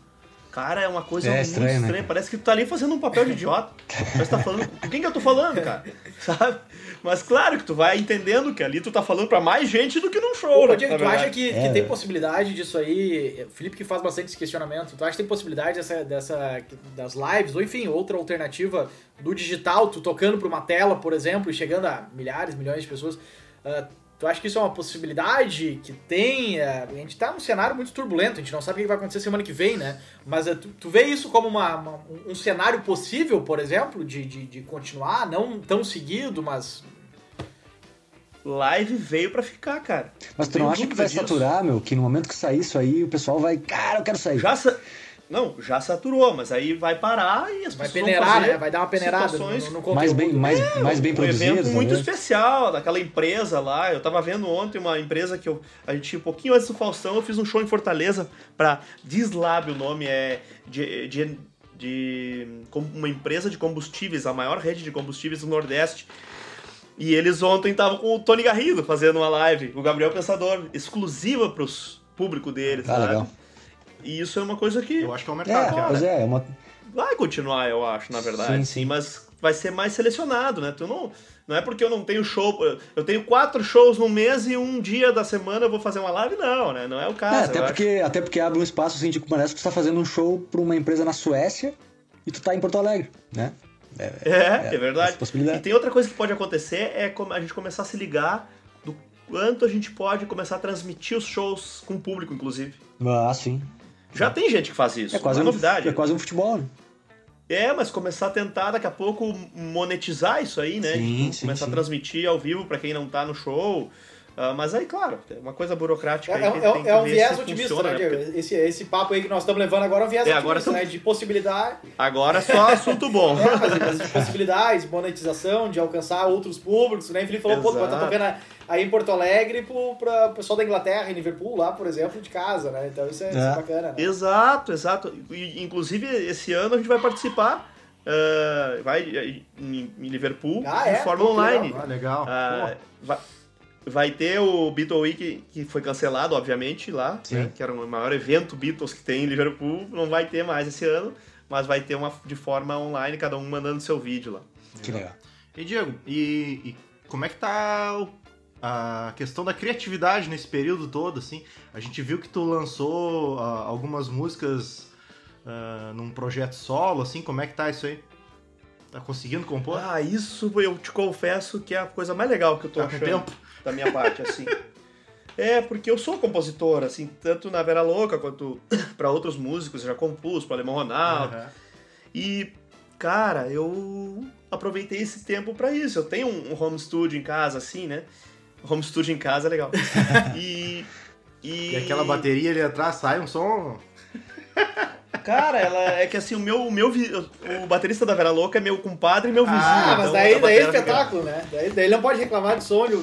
Cara, é uma coisa É muito estranho, né, estranha. cara? Parece que tu tá ali fazendo um papel de idiota. Mas tá falando. Com quem que eu tô falando, cara? Sabe? Mas claro que tu vai entendendo que ali tu tá falando pra mais gente do que num show, Ô, né? Diego, tu acha que, que É. tem possibilidade disso aí? O Felipe que faz bastante esse questionamento. Tu acha que tem possibilidade dessa, dessa, das lives, ou enfim, outra alternativa do digital, tu tocando pra uma tela, por exemplo, e chegando a milhares, milhões de pessoas? ah, tu acha que isso é uma possibilidade que tem? ah, a gente tá num cenário muito turbulento, a gente não sabe o que vai acontecer semana que vem, né? Mas ah, tu, tu vê isso como uma, uma- um cenário possível, por exemplo, de, de, de continuar, não tão seguido, mas Live veio pra ficar, cara. Mas tu Tenho não acha que vai disso. saturar, meu? Que no momento que sair isso aí, o pessoal vai. Cara, eu quero sair. Já sa... Não, já saturou, mas aí vai parar e as vai pessoas peneirar, vão fazer né? Vai dar uma peneirada no, no, conteúdo. mais bem, mais, mais bem um produzido. evento muito talvez. especial daquela empresa lá. Eu tava vendo ontem uma empresa que eu, a gente, um pouquinho antes do Faustão, eu fiz um show em Fortaleza pra Dislab, o nome é de, de, de uma empresa de combustíveis, a maior rede de combustíveis do Nordeste. E eles ontem estavam com o Tony Garrido fazendo uma live, o Gabriel Pensador, exclusiva pros público deles, Ah, sabe? legal. E isso é uma coisa que Eu acho que é o É, mercado, cara. pois é, é uma. vai continuar, eu acho, na verdade, Sim, sim, mas vai ser mais selecionado, né? Tu não, não é porque eu não tenho show, eu tenho quatro shows no mês e um dia da semana eu vou fazer uma live, não, né? Não é o É, caso. até, eu porque, até porque abre um espaço assim, tipo, parece que tu tá fazendo um show pra uma empresa na Suécia e tu tá em Porto Alegre, né? acho. É, é, essa verdade. possibilidade. E tem outra coisa que pode acontecer é a gente começar a se ligar do quanto a gente pode começar a transmitir os shows com o público, inclusive. Ah, sim. Já tem gente que faz isso, É quase, é um, novidade. é quase um futebol, né? É, mas começar a tentar daqui a pouco monetizar isso aí, né? Sim, Tipo, sim, começar sim. a transmitir ao vivo pra quem não tá no show. Ah, mas aí, claro, é uma coisa burocrática É, aí é, que é, tem que é um ver viés otimista, funciona, né, né? Diego? Porque Esse, esse papo aí que nós estamos levando agora é um viés É, otimista, agora estamos- né? De possibilidade, Agora é só assunto bom. é, mas, mas de possibilidades, monetização, de alcançar outros públicos, né? O Felipe falou, pô, tu vai estar Exato. tocando aí em Porto Alegre pro, pra, pro pessoal da Inglaterra, em Liverpool, lá, por exemplo, de casa, né? Então isso é, isso é É. bacana, né? Exato, exato. E, inclusive, esse ano a gente vai participar, ah, vai em, em Liverpool, Ah, é? de forma Pô, online. legal. Ah, legal. Ah, vai, vai ter o Beatle Week, que foi cancelado, obviamente, lá, Sim. né, que era o maior evento Beatles que tem em Liverpool. Não vai ter mais esse ano, mas vai ter uma de forma online, cada um mandando seu vídeo lá. Que legal. E Diego, e, e como é que tá o- a questão da criatividade nesse período todo, assim? A gente viu que tu lançou ah, algumas músicas ah, num projeto solo, assim, como é que tá isso aí? Tá conseguindo compor? Ah, isso eu te confesso que é a coisa mais legal que eu tô Tá achando tempo? da minha parte, assim. É, porque eu sou compositor, assim, tanto na Vera Louca quanto pra outros músicos, eu já compus, pro Alemão Ronaldo. Aham. E, cara, eu aproveitei esse tempo pra isso. Eu tenho um home studio em casa, assim, né? Home studio em casa é legal. e, e. E aquela bateria ali atrás sai um som. Cara, ela é que assim, o meu, o meu o baterista da Vera Louca é meu compadre e meu vizinho. Ah, mas então daí, daí é fica- espetáculo, né? Daí, daí ele não pode reclamar de então.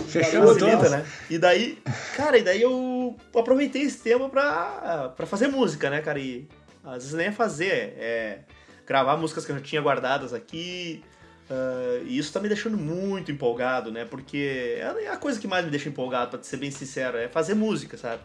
Facilita, né? E daí, cara, e daí eu aproveitei esse tempo pra, pra fazer música, né, cara? E às vezes nem é fazer, é gravar músicas que eu já tinha guardadas aqui. Uh, e isso tá me deixando muito empolgado, né? Porque é a coisa que mais me deixa empolgado, pra ser bem sincero, é fazer música, sabe?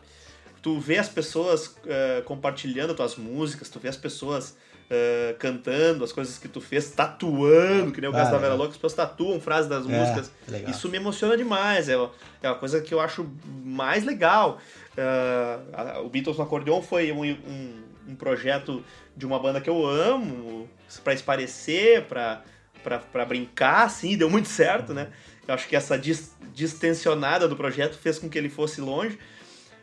Tu vê as pessoas uh, compartilhando tuas músicas, tu vê as pessoas uh, cantando as coisas que tu fez, tatuando, que nem o caso ah, da Vera Louca, as pessoas tatuam frases das é, músicas. Legal. Isso me emociona demais, é, é uma coisa que eu acho mais legal. Uh, o Beatles no Acordeon foi um, um, um, projeto de uma banda que eu amo, para esparecer, para para brincar, assim, deu muito certo, né? Eu acho que essa dis distensionada do projeto fez com que ele fosse longe.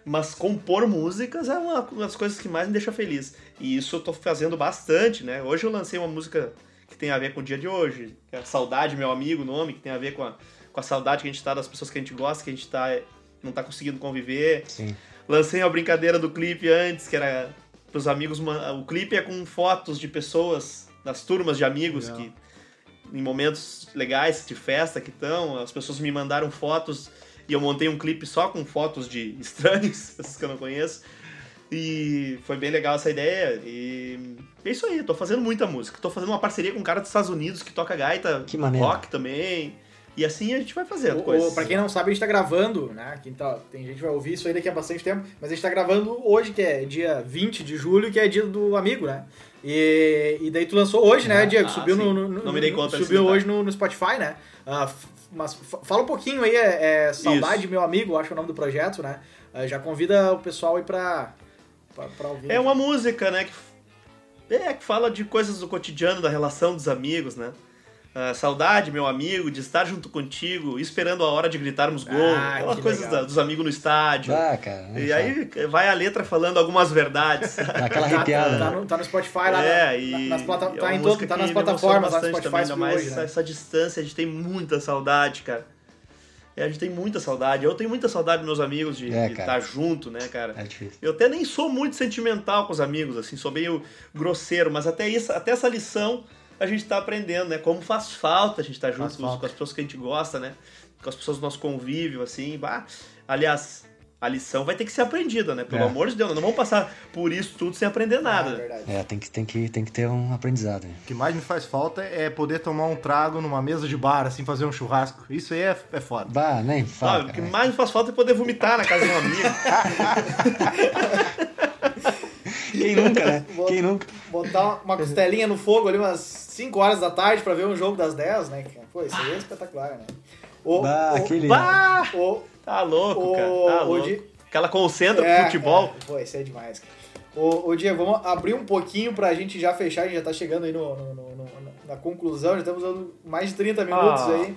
Mas compor músicas é uma das coisas que mais me deixa feliz. E isso eu tô fazendo bastante, né? Hoje eu lancei uma música que tem a ver com o dia de hoje, que é Saudade, meu amigo, nome, que tem a ver com a, com a saudade que a gente tá das pessoas que a gente gosta, que a gente tá, não tá conseguindo conviver. Sim. Lancei a brincadeira do clipe antes, que era pros amigos. O clipe é com fotos de pessoas, das turmas de amigos Legal. que em momentos legais de festa que estão, as pessoas me mandaram fotos e eu montei um clipe só com fotos de estranhos, pessoas que eu não conheço. E foi bem legal essa ideia. E é isso aí, tô fazendo muita música. Tô fazendo uma parceria com um cara dos Estados Unidos que toca gaita, que rock também. E assim a gente vai fazendo o, coisas. Pra quem não sabe, a gente tá gravando, né? Quem tá, tem gente que vai ouvir isso aí daqui a bastante tempo, mas a gente tá gravando hoje, que é dia 20 de julho, que é dia do amigo, né? E, e daí tu lançou hoje, né, ah, Diego? Ah, subiu no, no, Não me dei conta Subiu hoje no, no Spotify, né? Uh, mas fala um pouquinho aí, é, é Saudade, Isso. meu amigo, acho o nome do projeto, né? Uh, já convida o pessoal aí pra, pra, pra ouvir. É uma música, né? Que, é, que fala de coisas do cotidiano, da relação dos amigos, né? Uh, saudade, meu amigo, de estar junto contigo, esperando a hora de gritarmos gol, ah, aquelas coisas da, dos amigos no estádio. Ah, cara, e aí vai a letra falando algumas verdades. aquela arrepiada. Tá, tá, no, tá no Spotify lá, é, na, e, nas, plata tá em todo, tá nas plataformas, lá no Spotify. Também, ainda mais hoje, essa, né? essa distância, a gente tem muita saudade, cara. E a gente tem muita saudade. Eu tenho muita saudade dos meus amigos de, é, de estar junto, né, cara? É difícil. Eu até nem sou muito sentimental com os amigos, assim, sou meio grosseiro, mas até isso, até essa lição a gente está aprendendo, né? Como faz falta a gente estar tá junto com, com, as pessoas que a gente gosta, né? Com as pessoas do nosso convívio, assim. Bah. Aliás, a lição vai ter que ser aprendida, né? Pelo é. amor de Deus, não vamos passar por isso tudo sem aprender nada. É, é tem, que, tem, que, tem que ter um aprendizado. Né? O que mais me faz falta é poder tomar um trago numa mesa de bar, assim, fazer um churrasco. Isso aí é, é foda. Bah, nem fala. Ah, o que mais me faz falta é poder vomitar na casa de um amigo. Quem nunca, né? Quem nunca? Botar uma costelinha no fogo ali umas 5 horas da tarde pra ver um jogo das 10, né? Pô, isso aí é espetacular, né? O, bah, o, aquele... Bah! O, tá louco, o, cara. Tá louco. Di... Aquela concentra é, pro futebol. É. Pô, isso é demais, cara. Ô, ô Diego, vamos abrir um pouquinho pra gente já fechar, a gente já tá chegando aí no, no, no, no na conclusão, já estamos dando mais de 30 minutos ah. aí.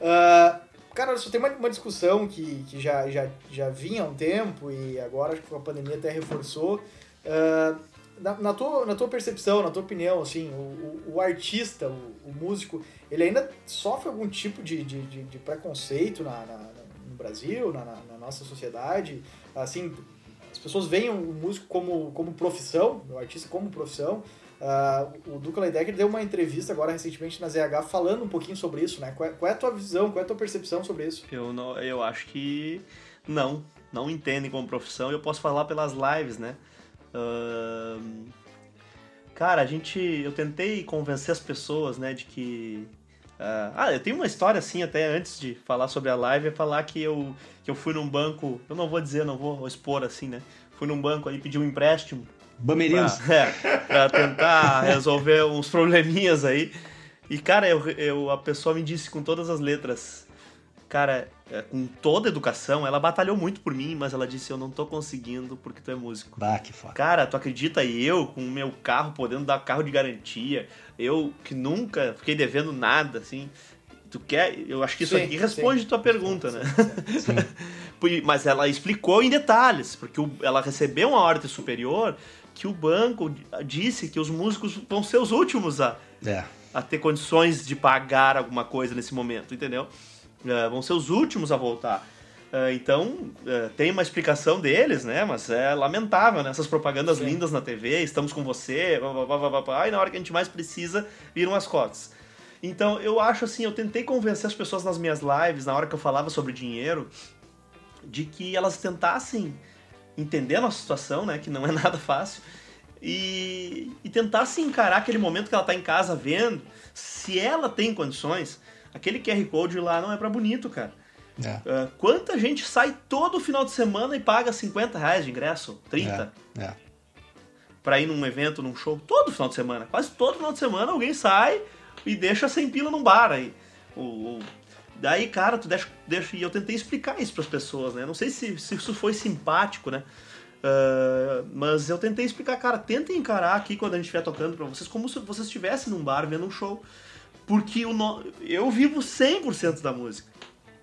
Uh, cara, só tem uma, uma discussão que, que já, já, já vinha há um tempo e agora acho que a pandemia até reforçou. Uh, na, na, tua, na tua percepção, na tua opinião, assim, o, o, o artista, o, o, músico, ele ainda sofre algum tipo de, de, de, de preconceito na, na, no Brasil, na, na, nossa sociedade? Assim, as pessoas veem o músico como, como profissão, o artista como profissão. Uh, o Duca Leidecker deu uma entrevista agora recentemente na ZH falando um pouquinho sobre isso, né? Qual é, qual é a tua visão, qual é a tua percepção sobre isso? Eu, não, eu acho que não, não entendem como profissão. Eu posso falar pelas lives, né? Uh, cara, a gente. Eu tentei convencer as pessoas, né, de que. Uh, ah, eu tenho uma história assim, até antes de falar sobre a live, é falar que eu, que eu fui num banco. Eu não vou dizer, não vou expor assim, né? Fui num banco aí pedir um empréstimo. Bameirinhos. Pra, é, pra tentar resolver uns probleminhas aí. E, cara, eu, eu, a pessoa me disse com todas as letras: Cara, é, com toda a educação, ela batalhou muito por mim, mas ela disse: Eu não tô conseguindo porque tu é músico. Bah, que foda. Cara, tu acredita eu, com o meu carro, podendo dar carro de garantia, eu que nunca fiquei devendo nada, assim. Tu quer. Eu acho que isso sim, aqui responde sim. tua pergunta, sim, né? mas ela explicou em detalhes, porque ela recebeu uma ordem superior que o banco disse que os músicos vão ser os últimos a, é. a ter condições de pagar alguma coisa nesse momento, entendeu? Uh, vão ser os últimos a voltar. Uh, então, uh, tem uma explicação deles, né? Mas é lamentável, né? Essas propagandas Sim. lindas na TV, estamos com você, blá, e na hora que a gente mais precisa, viram as cotas. Então, eu acho assim, eu tentei convencer as pessoas nas minhas lives, na hora que eu falava sobre dinheiro, de que elas tentassem entender a nossa situação, né? Que não é nada fácil. E, e tentar se encarar aquele momento que ela tá em casa vendo, se ela tem condições, aquele QR Code lá não é para bonito, cara. É. Uh, quanta gente sai todo final de semana e paga 50 reais de ingresso, 30, É, é. pra ir num evento, num show, todo final de semana. Quase todo final de semana alguém sai e deixa sem pila num bar aí. O, o- Daí, cara, tu deixa, deixa. E eu tentei explicar isso pras pessoas, né? Não sei se, se isso foi simpático, né? Uh, mas eu tentei explicar, cara, tentem encarar aqui quando a gente estiver tocando pra vocês como se vocês estivessem num bar vendo um show. Porque o no... eu vivo 100% da música.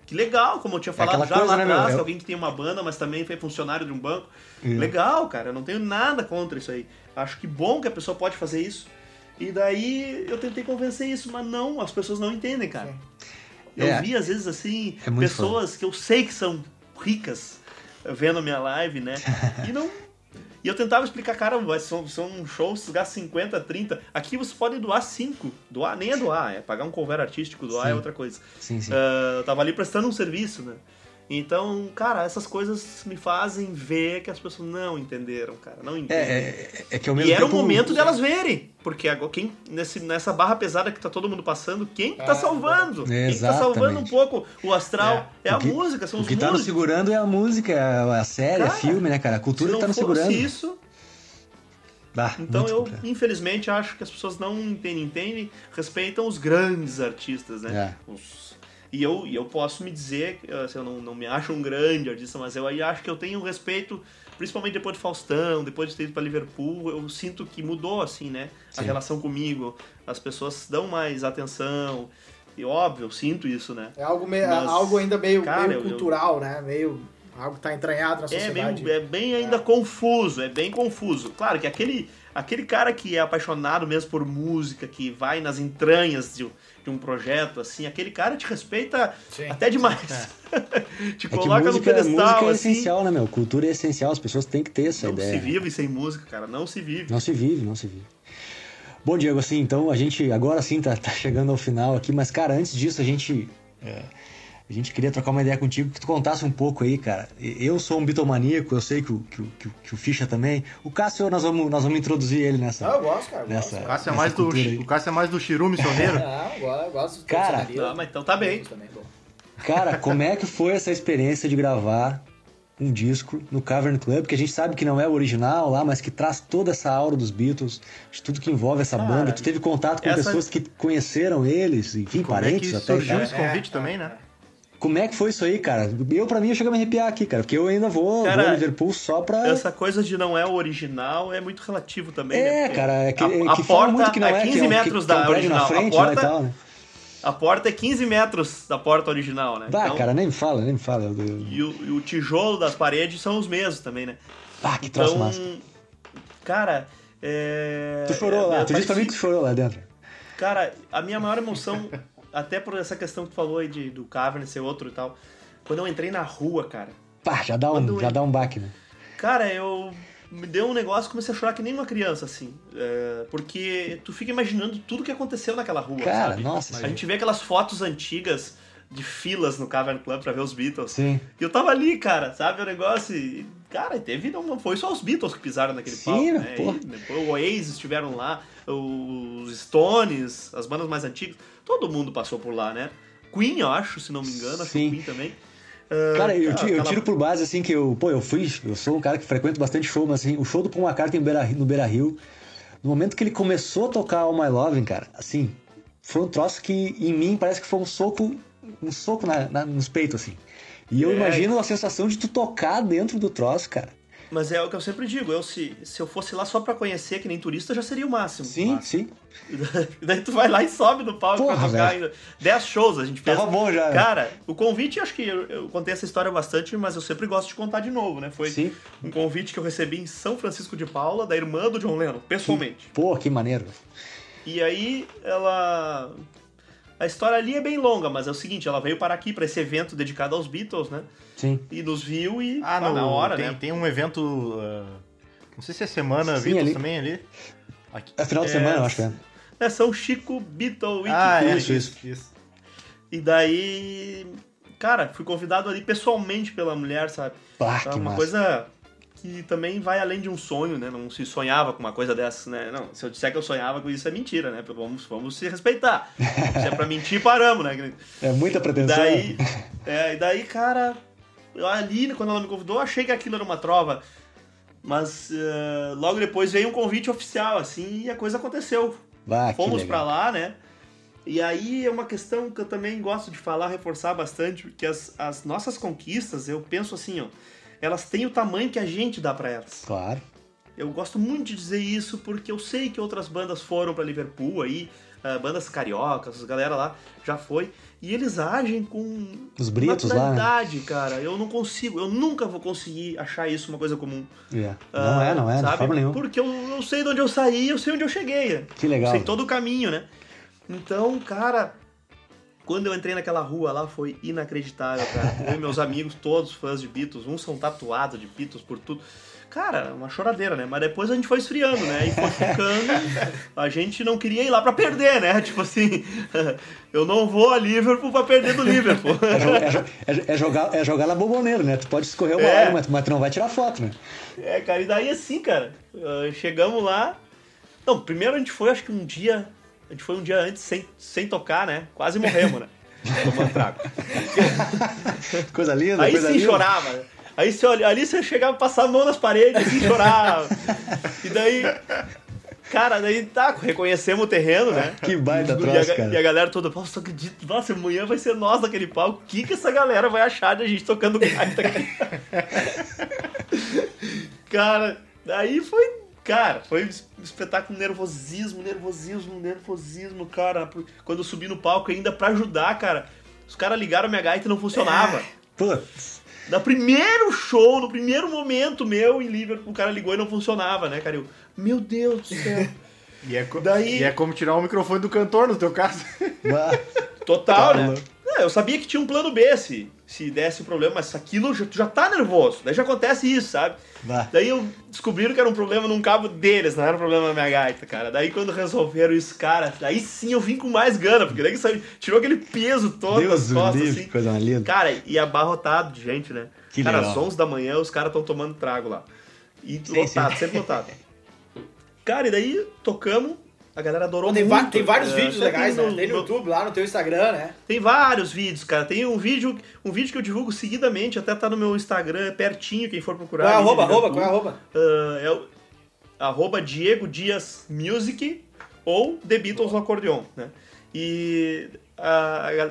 Que legal, como eu tinha falado aquela já coisa, lá né, atrás, Eu- alguém que tem uma banda, mas também foi funcionário de um banco. Isso. Legal, cara, eu não tenho nada contra isso aí. Acho que bom que a pessoa pode fazer isso. E daí eu tentei convencer isso, mas não, as pessoas não entendem, cara. Eu É. vi às vezes assim, É pessoas que eu sei que são ricas vendo a minha live, né? E não. E eu tentava explicar, cara, vai- são, são shows, você gasta 50, 30. Aqui você pode doar 5. Doar nem é doar, é pagar um cover artístico, doar é Sim. outra coisa. Sim, sim. Ah, eu tava ali prestando um serviço, né? Então, cara, essas coisas me fazem ver que as pessoas não entenderam, cara. Não entendem. É, é, é que ao mesmo E era o momento delas verem. Porque agora, quem, nesse, nessa barra pesada que tá todo mundo passando, quem que tá Ah, salvando? Quem que tá salvando um pouco o astral é, a O que- música, são O os que tá nos músicos. segurando é a música, é a série, Cara, é filme, né, cara? A cultura Se tá nos fosse segurando. isso, Ah, então eu, complicado. infelizmente, acho que as pessoas não entendem, entendem, respeitam os grandes artistas, né? É. Os- E eu, e eu posso me dizer, eh, assim, eu não, não me acho um grande artista, mas eu aí acho que eu tenho um respeito, principalmente depois de Faustão, depois de ter ido pra Liverpool, eu sinto que mudou, assim, né? A Sim. relação comigo, as pessoas dão mais atenção, e óbvio, eu sinto isso, né? É algo, meio, Mas, algo ainda meio, cara, meio eu- eu- cultural, né? Meio. Algo que tá entranhado na É sociedade. bem, é bem ainda confuso, é bem confuso. Claro que aquele, aquele cara que é apaixonado mesmo por música, que vai nas entranhas de, de um projeto, assim, aquele cara te respeita Sim. até demais. te É que coloca no música, pedestal, música é assim. essencial, né, meu? Cultura é essencial, as pessoas têm que ter essa Não ideia. se vive sem música, cara, não se vive. Não se vive, não se vive. Bom, Diego, assim, então a gente agora sim tá, tá chegando ao final aqui, mas, cara, antes disso a gente. é, a gente queria trocar uma ideia contigo, que tu contasse um pouco aí, cara. Eu sou um bitomaníaco, eu sei que o, que, que, o- que o Ficha também. O Cássio, nós vamos, nós vamos introduzir ele nessa. Não, eu gosto, cara. eu Nessa- gosto. O Cássio é mais do, aí. o Cássio é mais do Chiru missioneiro. Não, eu gosto, eu gosto do Cara. Não, mas então tá bem. Também. Cara, como é que foi essa experiência de gravar um disco no Cavern Club, que a gente sabe que não é o original lá, mas que traz toda essa aura dos Beatles, de tudo que envolve essa Cara, banda. Tu teve contato com essa- pessoas que conheceram eles, enfim, Como é parentes que até. surgiu esse convite também, né? Como é que foi isso aí, cara? Eu, pra mim, eu chego a me arrepiar aqui, cara, porque eu ainda vou, Cara, vou a Liverpool só pra. Essa coisa de não é o original é muito relativo também, né? É, Porque cara, é que, a, é a que fala porta muito que não é, é que 15 é metros que, da original. frente a, lá porta, tal, né? a porta é 15 metros da porta original, né? Bah, Então, cara, nem me fala, nem me fala. Eu- E o, e o tijolo das paredes são os mesmos também, né? Ah, que troço Então, massa. cara, é... Tu chorou lá, é, tu disse pra mim que tu chorou lá dentro. Cara, a minha maior emoção, até por essa questão que tu falou aí de, do Cavern ser outro e tal, quando eu entrei na rua, cara, Pá, já dá um, eu- já dá um baque, né? Cara, eu me deu um negócio, comecei a chorar que nem uma criança, assim. É, porque tu fica imaginando tudo que aconteceu naquela rua, Cara, sabe? nossa. A gente vê aquelas fotos antigas de filas no Cavern Club pra ver os Beatles. Sim. E eu tava ali, cara, sabe? O negócio. e, Cara, teve. Não, foi só os Beatles que pisaram naquele Sim, palco, né? porra. E depois o Oasis estiveram lá, os Stones, as bandas mais antigas. Todo mundo passou por lá, né? Queen, eu acho, se não me engano, acho que Sim. o Queen também. Ah, Cara, eu, ti- eu aquela- tiro por base, assim, que eu, pô, eu fui, eu sou um cara que frequento bastante show, mas assim, o show do Paul McCartney no Beira, no Beira Rio, no momento que ele começou a tocar All My Loving, cara, assim, foi um troço que em mim parece que foi um soco, um soco na, na- nos peitos, assim. E eu É. imagino a sensação de tu tocar dentro do troço, cara. Mas é o que eu sempre digo, eu se, se eu fosse lá só pra conhecer, que nem turista, já seria o máximo. Sim, Mas- sim. E daí tu vai lá e sobe no palco Porra, pra tocar ainda. 10 shows a gente fez. Tava bom já. Cara, o convite, acho que eu, eu contei essa história bastante, mas eu sempre gosto de contar de novo, né? Foi Sim. um convite que eu recebi em São Francisco de Paula, da irmã do John Lennon, pessoalmente. Pô, que maneiro. E aí ela. A história ali é bem longa, mas é o seguinte, ela veio parar aqui pra esse evento dedicado aos Beatles, né? Sim. E nos viu e Ah, no, na hora, tem, né? tem um evento. ah, não sei se é semana Sim, Beatles ali. também ali. Aqui. É final de É, semana, eu acho que é. É São Chico Beatle Week. Ah, é, isso, isso, isso. E daí, cara, fui convidado ali pessoalmente pela mulher, sabe? Ah, Então, que uma massa. coisa que também vai além de um sonho, né? Não se sonhava com uma coisa dessas, né? Não, se eu disser que eu sonhava com isso é mentira, né? Vamos, vamos se respeitar. Se é pra mentir, paramos, né? É muita pretensão. Daí, é, e daí, cara, eu ali, quando ela me convidou, achei que aquilo era uma trova. Mas uh, logo depois veio um convite oficial, assim, e a coisa aconteceu. Bah, Fomos para lá, né? E aí é uma questão que eu também gosto de falar, reforçar bastante, porque as, as nossas conquistas, eu penso assim, ó, elas têm o tamanho que a gente dá para elas. Claro. Eu gosto muito de dizer isso porque eu sei que outras bandas foram para Liverpool aí, uh, bandas cariocas, as galera lá já foi, e eles agem com Os britos lá, né? cara. Eu não consigo, eu nunca vou conseguir achar isso uma coisa comum. Yeah. Não é, não é, de sabe? forma nenhuma. Porque eu, eu sei de onde eu saí, eu sei onde eu cheguei. Que legal. Eu sei todo o caminho, né? Então, cara, quando eu entrei naquela rua lá foi inacreditável, cara. Eu e meus amigos, todos fãs de Beatles, uns são tatuados de Beatles por tudo. Cara, uma choradeira, né? Mas depois a gente foi esfriando, né? E foi ficando. A gente não queria ir lá pra perder, né? Tipo assim, eu não vou a Liverpool pra perder do Liverpool. É, é é- é jogar, é jogar na bomboneira, né? Tu pode escorrer uma É. hora, mas, mas tu não vai tirar foto, né? É, cara, e daí assim, cara, ah, chegamos lá. Não, primeiro a gente foi, acho que um dia. A gente foi um dia antes sem, sem tocar, né? Quase morremos, né? Tomando trago. Coisa linda, Aí coisa sim linda. chorava. Aí você olha, ali você chegava a passar a mão nas paredes assim, chorava. E daí. Cara, daí tá, reconhecemos o terreno, né? Que baita e, troço, cara. e a galera toda, nossa, acredito, nossa, amanhã vai ser nós naquele palco. O que, que essa galera vai achar de a gente tocando gaita aqui? cara, daí foi. Cara, foi um espetáculo nervosismo, nervosismo, nervosismo, cara. Quando eu subi no palco ainda pra ajudar, cara. Os caras ligaram minha gaita e não funcionava. Putz, No primeiro show, no primeiro momento meu em Liverpool, o cara ligou e não funcionava, né, cara? Eu, meu Deus do céu. E é, Daí- e é como tirar o microfone do cantor, no teu caso. bah, Total, Tá né? Eu sabia que tinha um plano B se, se desse o problema, mas aquilo já, já tá nervoso. Daí já acontece isso, sabe? bah. Daí eu descobriram que era um problema num cabo deles, não era um problema na minha gaita, cara. Daí quando resolveram isso, cara, daí sim eu vim com mais gana, porque daí que sabe, tirou aquele peso todo Deus das costas, livre, assim. coisa linda. Cara, e abarrotado de gente, né? Que cara, legal. às 11 da manhã os caras estão tomando trago lá. E Sim, lotado, sim. sempre lotado. Cara, e daí tocamos, a galera adorou Tem, muito. tem vários É, vídeos legais, tem né? Tem no YouTube, lá no teu Instagram, né? Tem vários vídeos, cara. Tem um vídeo, um vídeo que eu divulgo seguidamente, até tá no meu Instagram, é pertinho, quem for procurar. Qual é arroba, arroba, qual é arroba? Ah, é o arroba Diego Dias Music ou The Beatles no acordeon, né? E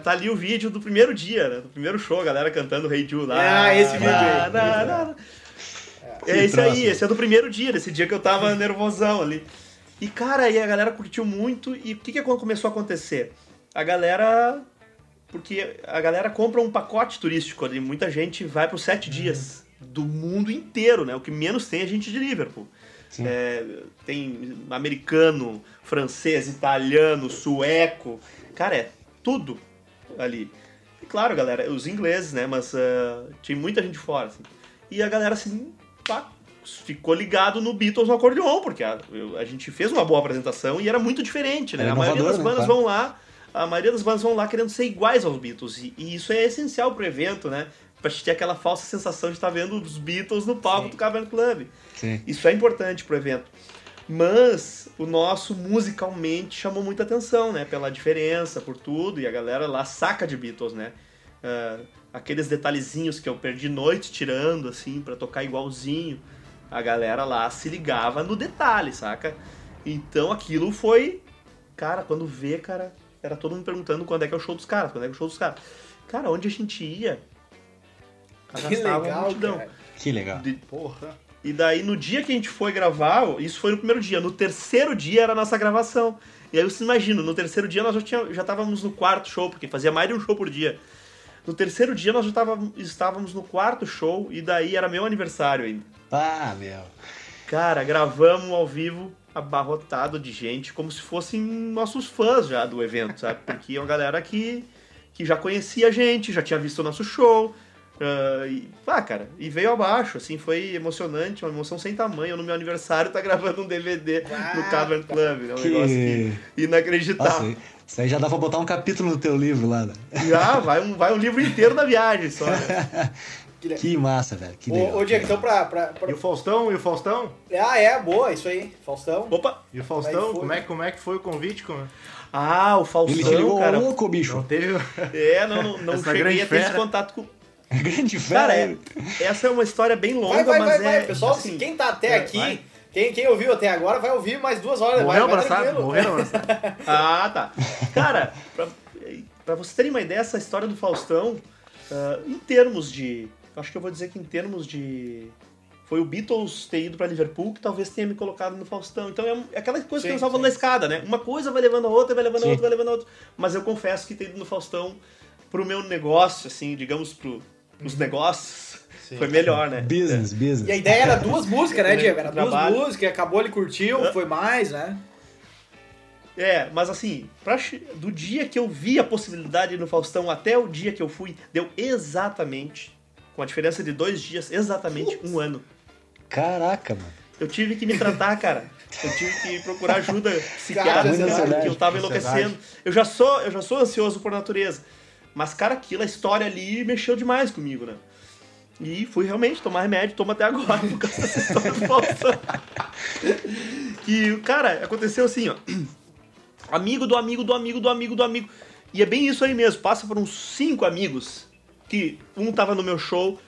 tá ali o vídeo do primeiro dia, né? Do primeiro show, a galera cantando Rei hey Ju lá. Ah, esse vídeo aí. Na, na, na. Que É esse aí, esse é do primeiro dia, desse dia que eu tava nervosão ali. E cara, aí a galera curtiu muito e o que, que começou a acontecer? A galera. Porque a galera compra um pacote turístico ali, muita gente vai para os sete dias do mundo inteiro, né? O que menos tem é gente de Liverpool. É, tem americano, francês, italiano, sueco. Cara, é tudo ali. E claro, galera, os ingleses, né? Mas ah, tinha muita gente fora, assim. E a galera, assim, pá, ficou ligado no Beatles no acordeon, porque a, a gente fez uma boa apresentação e era muito diferente, né? Era a maioria das né? bandas Claro. vão lá, a maioria das bandas vão lá querendo ser iguais aos Beatles. E, e isso é essencial pro evento, né? Pra gente ter aquela falsa sensação de estar vendo os Beatles no palco Sim. do Cavern Club. Sim. Isso é importante pro evento. Mas o nosso musicalmente chamou muita atenção, né? Pela diferença, por tudo, e a galera lá saca de Beatles, né? Ah, aqueles detalhezinhos que eu perdi noite tirando, assim, pra tocar igualzinho. A galera lá se ligava no detalhe, saca? Então aquilo foi. Cara, quando vê, cara, era todo mundo perguntando quando é que é o show dos caras, quando é que é o show dos caras. Cara, onde a gente ia, Que arrastava legal, multidão. cara. Que legal. De- Porra. e daí, no dia que a gente foi gravar, isso foi no primeiro dia. No terceiro dia era a nossa gravação. E aí você imagina, no terceiro dia nós já, tinha, já estávamos no quarto show, porque fazia mais de um show por dia. No terceiro dia nós já tava, estávamos no quarto show, e daí era meu aniversário ainda. Ah, meu. Cara, gravamos ao vivo, abarrotado de gente, como se fossem nossos fãs já do evento, sabe? Porque é uma galera que, que já conhecia a gente, já tinha visto o nosso show. ah, e, ah, cara, e veio abaixo, assim, foi emocionante, uma emoção sem tamanho. No meu aniversário tá gravando um DVD no Ah, Cavern Club, né? Um Que- negócio que, inacreditável. Nossa, isso aí já dá pra botar um capítulo no teu livro lá. né? Já, vai um, vai um livro inteiro da viagem só. né? Que massa, velho. Que Ô, legal. ô, Diego, então pra, pra, pra- E o Faustão? E o Faustão? Ah, é, boa, isso aí. Faustão. Opa! E o é Faustão? Como é, como é que foi o convite? Como... Ah, o Ele Faustão, ligou cara. louco, bicho. Não teve... É, não, não, não Essa cheguei a ter esse contato com. Grande fera. Cara, é, essa é uma história bem longa, Vai, vai, mas vai, é. vai. Pessoal, assim, quem tá até é, aqui, vai. quem, quem ouviu até agora, vai ouvir mais duas horas. Morreu vai, vai abraçado, tranquilo. morreu abraçado. Ah, tá. Cara, pra, pra vocês terem uma ideia, essa história do Faustão, ah, em termos de. Acho que eu vou dizer que em termos de. Foi o Beatles ter ido pra Liverpool que talvez tenha me colocado no Faustão. Então é é aquela coisa Sim, que nós estávamos falando da escada, né? Uma coisa vai levando a outra, vai levando a Sim. outra, vai levando a outra. Mas eu confesso que ter ido no Faustão pro meu negócio, assim, digamos, pro, pros negócios, Sim. foi melhor, né? Business, E a business. ideia era duas músicas, né, Diego? Era duas Trabalho. músicas, acabou, ele curtiu, foi mais, né? É, mas assim, pra do dia que eu vi a possibilidade de ir no Faustão até o dia que eu fui, deu exatamente, com a diferença de dois dias, exatamente um ano. Caraca, mano. Eu tive que me tratar, cara. Eu tive que procurar ajuda psiquiátrica, muita sabe? ansiedade. que eu tava enlouquecendo. Eu já sou, eu já sou ansioso por natureza. Mas, cara, aquilo, a história ali mexeu demais comigo, né? E fui realmente tomar remédio, tomo até agora, por causa dessa história Faustão. que, cara, aconteceu assim, ó. Amigo do amigo do amigo do amigo do amigo. E é bem isso aí mesmo. Passa por uns cinco amigos que um tava no meu show.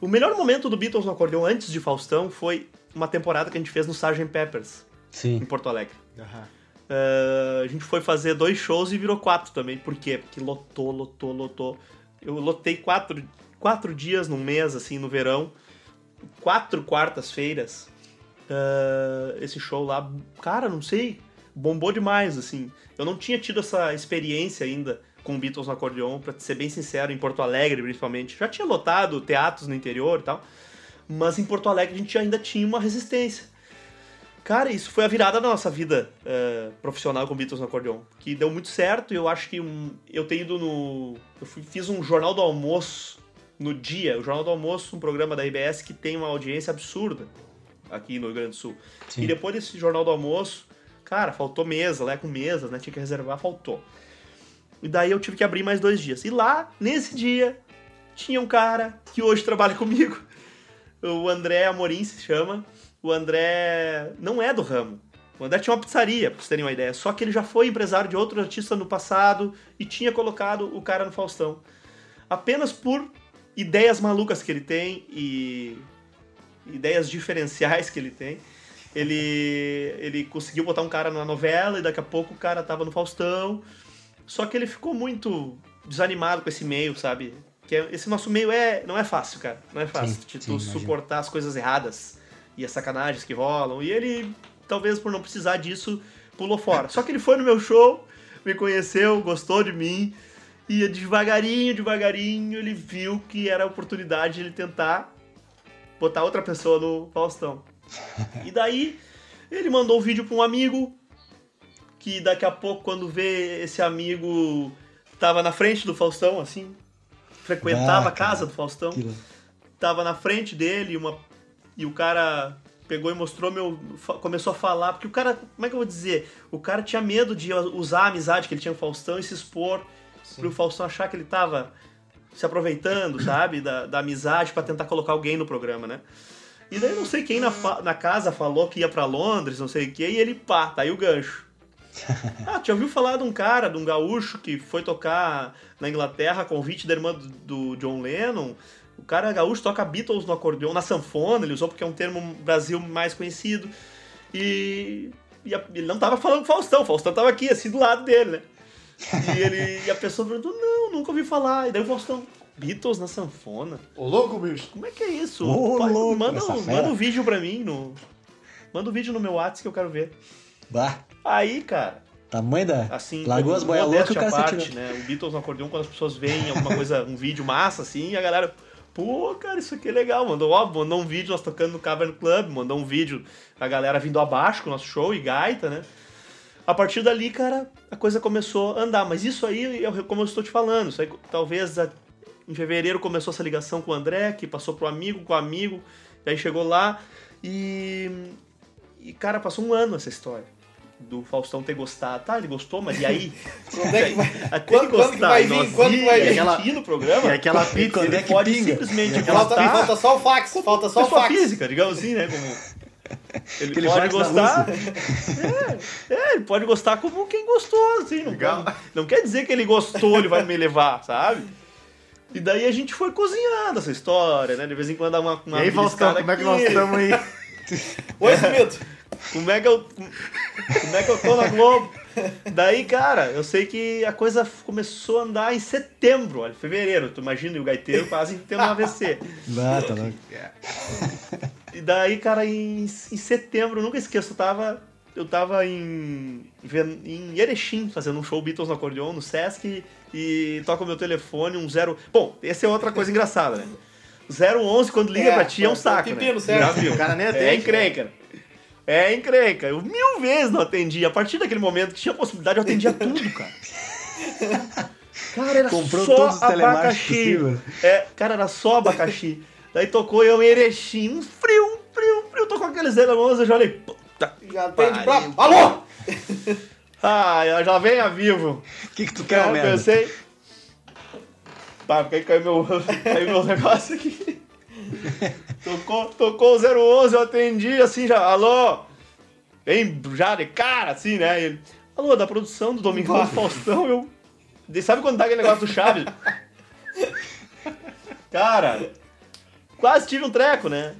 O melhor momento do Beatles no acordeão antes de Faustão foi uma temporada que a gente fez no Sgt. Peppers, em Sim. Porto Alegre. Aham. Uh, a gente foi fazer dois shows e virou quatro também. Por quê? Porque lotou, lotou, lotou. Eu lotei quatro, quatro dias num mês, assim, no verão. Quatro quartas-feiras. Uh, esse show lá, cara, não sei, bombou demais, assim. Eu não tinha tido essa experiência ainda com Beatles no acordeon, pra ser bem sincero, em Porto Alegre, principalmente. Já tinha lotado teatros no interior e tal, mas em Porto Alegre a gente ainda tinha uma resistência. Cara, isso foi a virada da nossa vida eh, profissional com Beatles no acordeon. Que deu muito certo e eu acho que um, eu tenho ido no. Eu fui- fiz um Jornal do Almoço no dia. O Jornal do Almoço, um programa da IBS que tem uma audiência absurda aqui no Rio Grande do Sul. Sim. E depois desse Jornal do Almoço, cara, faltou mesa, lá com mesas, né? Tinha que reservar, faltou. E daí eu tive que abrir mais dois dias. E lá, nesse dia, tinha um cara que hoje trabalha comigo. O André Amorim se chama. O André não é do ramo. O André tinha uma pizzaria, pra vocês terem uma ideia. Só que ele já foi empresário de outro artista no passado e tinha colocado o cara no Faustão. Apenas por ideias malucas que ele tem e ideias diferenciais que ele tem. Ele, ele conseguiu botar um cara na novela e daqui a pouco o cara tava no Faustão. Só que ele ficou muito desanimado com esse meio, sabe? Que é- esse nosso meio é não é fácil, cara. Não é fácil Sim, de sim, tu imagino. suportar as coisas erradas e as sacanagens que rolam. E ele, talvez por não precisar disso, pulou fora. Só que ele foi no meu show, me conheceu, gostou de mim. E devagarinho, devagarinho, ele viu que era a oportunidade de ele tentar botar outra pessoa no Faustão. E daí, ele mandou um vídeo pra um amigo, que daqui a pouco, quando vê esse amigo, tava na frente do Faustão, assim, frequentava Ah, a casa do Faustão, Aquilo. tava na frente dele, uma, e o cara pegou e mostrou meu. começou a falar, porque o cara, como é que eu vou dizer? O cara tinha medo de usar a amizade que ele tinha com o Faustão e se expor pro Faustão achar que ele tava se aproveitando, sabe, da, da amizade pra tentar colocar alguém no programa, né? E daí não sei quem na, na casa falou que ia pra Londres, não sei o que, e ele pá, tá aí o gancho. Ah, já ouviu falar de um cara, de um gaúcho que foi tocar na Inglaterra a convite da irmã do, do John Lennon? O cara gaúcho toca Beatles no acordeon, na sanfona, ele usou porque é um termo no Brasil mais conhecido. E, e a- ele não tava falando com o Faustão, o Faustão tava aqui, assim, do lado dele, né? E, ele, e a pessoa perguntou, não, nunca ouvi falar. E daí o Faustão, Beatles na sanfona? Ô, louco, bicho. Como é que é isso? Ô, Pai, louco, manda, um- manda um vídeo pra mim, no, manda um vídeo no meu WhatsApp que eu quero ver. Bah, Aí, cara, tamanho da. assim, como as boias loucas o cara se atirou. né? O Beatles no acordeon, quando as pessoas veem alguma coisa, um vídeo massa, assim, a galera, pô, cara, isso aqui é legal. Mandou, ó, mandou um vídeo nós tocando no Cavern Club, mandou um vídeo a galera vindo abaixo com o nosso show e gaita, né? A partir dali, cara, a coisa começou a andar. Mas isso aí, eu- como eu estou te falando, isso aí, talvez a- em fevereiro começou essa ligação com o André, que passou pro amigo, com o amigo, e aí chegou lá e. E, cara, passou um ano essa história. Do Faustão ter gostado. Tá, ele gostou, mas e aí? Quando é que vai, Até quando, ele quando que gostar vai e vir? nós Quando que vai ir, vir? e aquela- no programa, E aquela pizza. Quando ele é que pode pinga? simplesmente Falta, gostar falta só o fax, falta só o fax. física, digamos assim, né? Como ele Aquele pode gostar. É, é, ele pode gostar como quem gostou, assim. Não, Legal. quer- não quer dizer que ele gostou, ele vai me levar, sabe? E daí a gente foi cozinhando essa história, né? De vez em quando dá uma, E uma aí, Faustão, como é que nós estamos aí? Oi, Smith. Como é que eu. Como é que eu tô na Globo? Daí, cara, eu sei que a coisa começou a andar em setembro, olha, fevereiro. Tu imagina o gaiteiro quase tendo um AVC. Ah, tá louco. E daí, cara, em, em setembro, eu nunca esqueço, eu tava. Eu tava em, em Erechim, fazendo um show Beatles no acordeon, no Sesc, e toca o meu telefone, um zero. Bom, essa é outra coisa engraçada, né? 011, quando liga É, pra ti, é um é saco. pepino, né? certo. Já viu? O cara nem É atende. encrenca. É encrenca. Eu mil vezes não atendi. A partir daquele momento que tinha possibilidade, eu atendia tudo, cara. Cara, era Comprou só todos os abacaxi. É, cara, era só abacaxi. Daí tocou eu em Erechim, um frio, um frio, um frio. Tocou aqueles 011, eu já olhei, puta. Já atende pra... Alô? Ah, já vem a vivo. O que, que tu quer, eu pensei. Pá, porque aí caiu meu, caiu meu negócio aqui. Tocou, tocou o 011, eu atendi assim já, alô? Bem já de cara, assim, né? Ele, alô, da produção do Domingão do Faustão, eu. de- Sabe quando tá aquele negócio do Chaves? Cara, quase tive um treco, né?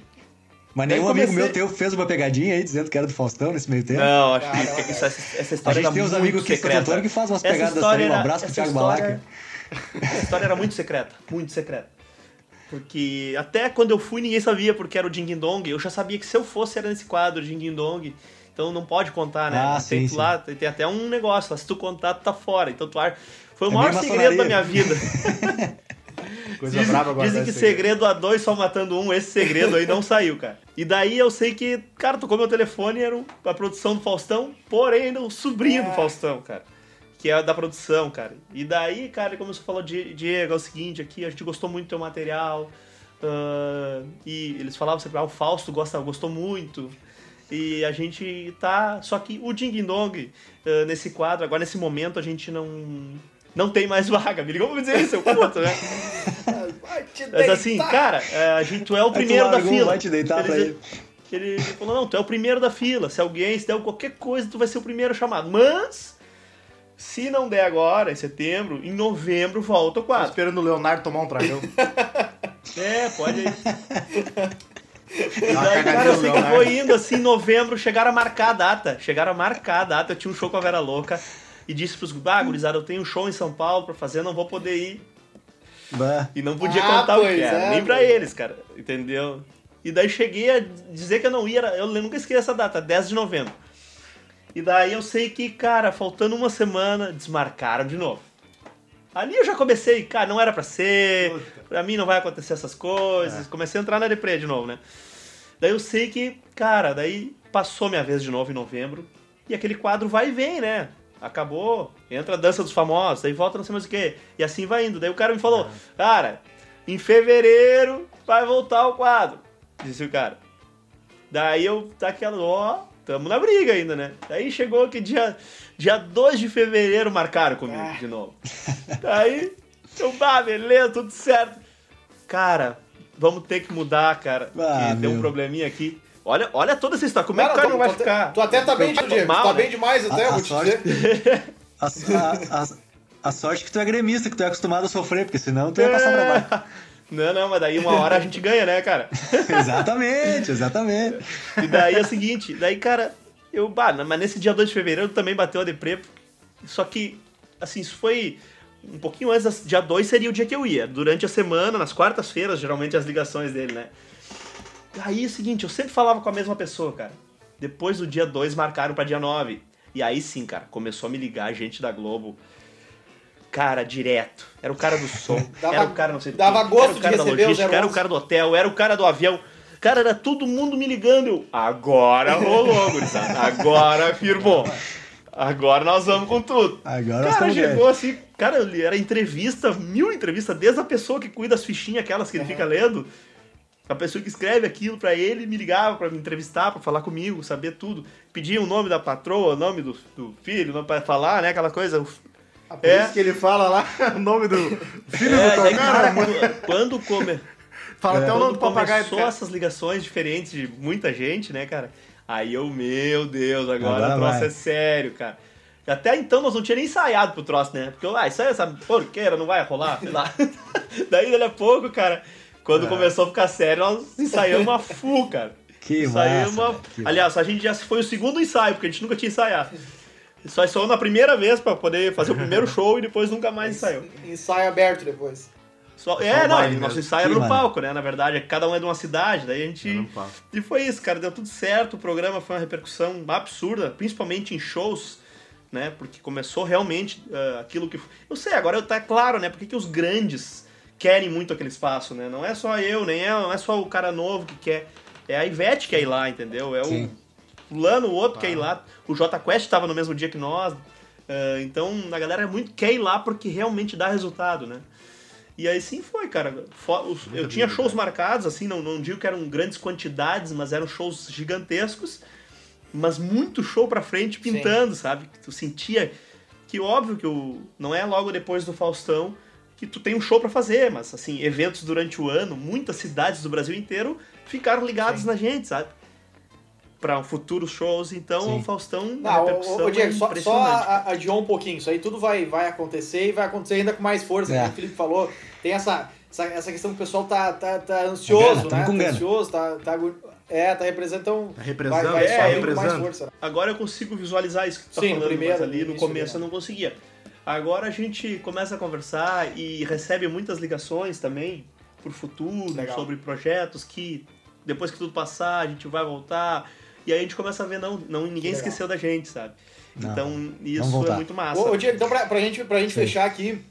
Mas nenhum amigo comecei- meu teu fez uma pegadinha aí dizendo que era do Faustão nesse meio tempo. Não, acho que, Caramba. que essa, essa A história gente era tem uns amigos Santo secreta. Que faz umas Essa pegadas assim. Um abraço pro Thiago história- Balaca. Essa história era muito secreta, muito secreta. Porque até quando eu fui, ninguém sabia porque era o Ding Dong. Eu já sabia que se eu fosse era nesse quadro, Ding Dong. Então não pode contar, né? Ah, tem, sim, lá, tem, até um negócio lá. Se tu contar, tu tá fora. Então tu ar- Foi o É maior segredo da minha vida. Coisa Dizem, brava agora. dizem que segredo a dois só matando um, esse segredo aí não saiu, cara. E daí eu sei que, cara, tocou meu telefone, era um- a produção do Faustão, porém ainda o sobrinho do Ah. Faustão, cara. Que é da produção, cara. E daí, cara, ele começou a falar, "Die- Diego, é o seguinte aqui, a gente gostou muito do teu material. ah, e eles falavam sempre, ah, o Fausto gosta, gostou muito. E a gente tá. Só que o Ding Dong, ah, nesse quadro, agora nesse momento, a gente não. Não tem mais vaga. Me ligou pra me dizer isso, eu puto, né? Mas assim, cara, é, a gente, tu é o primeiro da fila. vai te deitar pra ele. ele, ele falou, não, tu é o primeiro da fila. Se alguém, se der qualquer coisa, tu vai ser o primeiro chamado. Mas, se não der agora, em setembro, em novembro volta o Tô quadro. esperando o Leonardo tomar um tragão. É, pode ir. E daí, cara, eu sei que foi indo assim, em novembro, chegaram a marcar a data. Chegaram a marcar a data. Eu tinha um show com a Vera Louca e disse pros ah, gurizada, eu tenho um show em São Paulo pra fazer, não vou poder ir. Bah. E não podia Ah, contar o que era, é, nem pra pois. eles, cara. Entendeu? E daí cheguei a dizer que eu não ia, eu nunca esqueci essa data, 10 de novembro. E daí eu sei que, cara, faltando uma semana, desmarcaram de novo. Ali eu já comecei, cara, não era pra ser, Puta. pra mim não vai acontecer essas coisas. Comecei a entrar na deprê de novo, né? Daí eu sei que, cara, daí passou minha vez de novo em novembro. E aquele quadro vai e vem, né? Acabou, entra a dança dos famosos, daí volta não sei mais o quê. E assim vai indo. Daí o cara me falou, cara, em fevereiro vai voltar o quadro. Disse o cara. Daí eu, tá aquela, ó, tamo na briga ainda, né? Daí chegou que dia, dia 2 de fevereiro marcaram comigo Ah. de novo. Daí, eu, bah, beleza, tudo certo. Cara, vamos ter que mudar, cara. Ah, que deu um probleminha aqui. Olha, olha toda essa história. Como é que o Cara, cara não vai tu, ficar? Tu até tá bem, Diego. Tá né? bem demais até, A- eu a vou te sorte- dizer. A, a, a, a sorte que tu é gremista, que tu é acostumado a sofrer, porque senão tu ia passar pra baixo. Não, não, mas daí uma hora a gente ganha, né, cara? exatamente, exatamente. E daí é o seguinte, daí, cara, eu, bah, mas nesse dia 2 de fevereiro também bateu a deprê. Só que, assim, isso foi um pouquinho antes, das, dia 2 seria o dia que eu ia. Durante a semana, nas quartas-feiras, geralmente as ligações dele, né? Aí é o seguinte, eu sempre falava com a mesma pessoa, cara. Depois do dia 2 marcaram pra dia 9. E aí sim, cara, começou a me ligar gente da Globo. Cara, direto. Era o cara do som, Dava- era o cara não sei dava quê, gosto era o cara de da logística, era o 011. cara do hotel, era o cara do avião. Cara, era todo mundo me ligando. Eu, agora rolou, gurizada. Agora firmou. Agora nós vamos com tudo. Agora cara, chegou assim, cara, era entrevista, mil entrevistas, desde a pessoa que cuida das fichinhas, aquelas que ele fica lendo. A pessoa que escreve aquilo pra ele me ligava pra me entrevistar, pra falar comigo, saber tudo. Pedia o nome da patroa, o nome do, do filho, pra falar, né? Aquela coisa. Ah, por É. isso que ele fala lá o nome do filho É, do daí, Tocar. cara, mano. quando, come, Fala até o nome quando do papagaio começou cara. essas ligações diferentes de muita gente, né, cara? Aí eu, meu Deus, agora, Agora o troço vai. é sério, cara. Até então nós não tinha nem ensaiado pro troço, né? Porque, ah, isso aí, essa porqueira não vai rolar, sei lá. Daí, dali a pouco, cara, quando É. começou a ficar sério, nós ensaiamos a full, cara. Que Ensaiamos massa, a- velho, que Aliás, a gente já foi o segundo ensaio, porque a gente nunca tinha ensaiado. Só ensaiou na primeira vez pra poder fazer o primeiro show e depois nunca mais ensaiou. Ensaio aberto depois. Só, é, o não, nosso ensaio era Que no palco, né? Na verdade, cada um é de uma cidade, daí a gente. E foi isso, cara, deu tudo certo, o programa foi uma repercussão absurda, principalmente em shows, né? Porque começou realmente ah, aquilo que. Eu sei, agora tá claro, né? Porque que os grandes querem muito aquele espaço, né? Não é só eu, nem é, não é só o cara novo que quer. É a Ivete que quer ir lá, entendeu? É Sim. o fulano, o outro quer ir lá. O J Quest tava no mesmo dia que nós. ah, então a galera muito quer ir lá porque realmente dá resultado, né? E aí sim foi, cara. Fo- os- Eu tinha shows marcados, assim, não, não digo que eram grandes quantidades, mas eram shows gigantescos, mas muito show pra frente pintando, sabe? Tu sentia que óbvio que o, não é logo depois do Faustão que tu tem um show pra fazer, mas assim, eventos durante o ano, muitas cidades do Brasil inteiro ficaram ligadas Sim. na gente, sabe? Pra futuros shows, então Sim. o Faustão, a Não, repercussão ô, ô, Diego, é só, só adiou um pouquinho. Isso aí tudo vai, vai acontecer e vai acontecer ainda com mais força. É. O Felipe falou, tem essa, essa, essa questão que o pessoal tá, tá, tá ansioso, gana, tamo né? com Tá gana. ansioso, tá, tá, é, tá representando. Tá Vai, represando, vai é, mais represando. força. Agora eu consigo visualizar isso que tu tá Sim, no falando, primeiro, mas ali no começo eu não conseguia. Agora a gente começa a conversar e recebe muitas ligações também por futuro, Legal. sobre projetos que depois que tudo passar a gente vai voltar. E aí a gente começa a ver, não, não ninguém legal. esqueceu da gente, sabe? Não, então isso é muito massa. Ô, ô, Diego, então pra, pra gente, pra gente Sim. fechar aqui,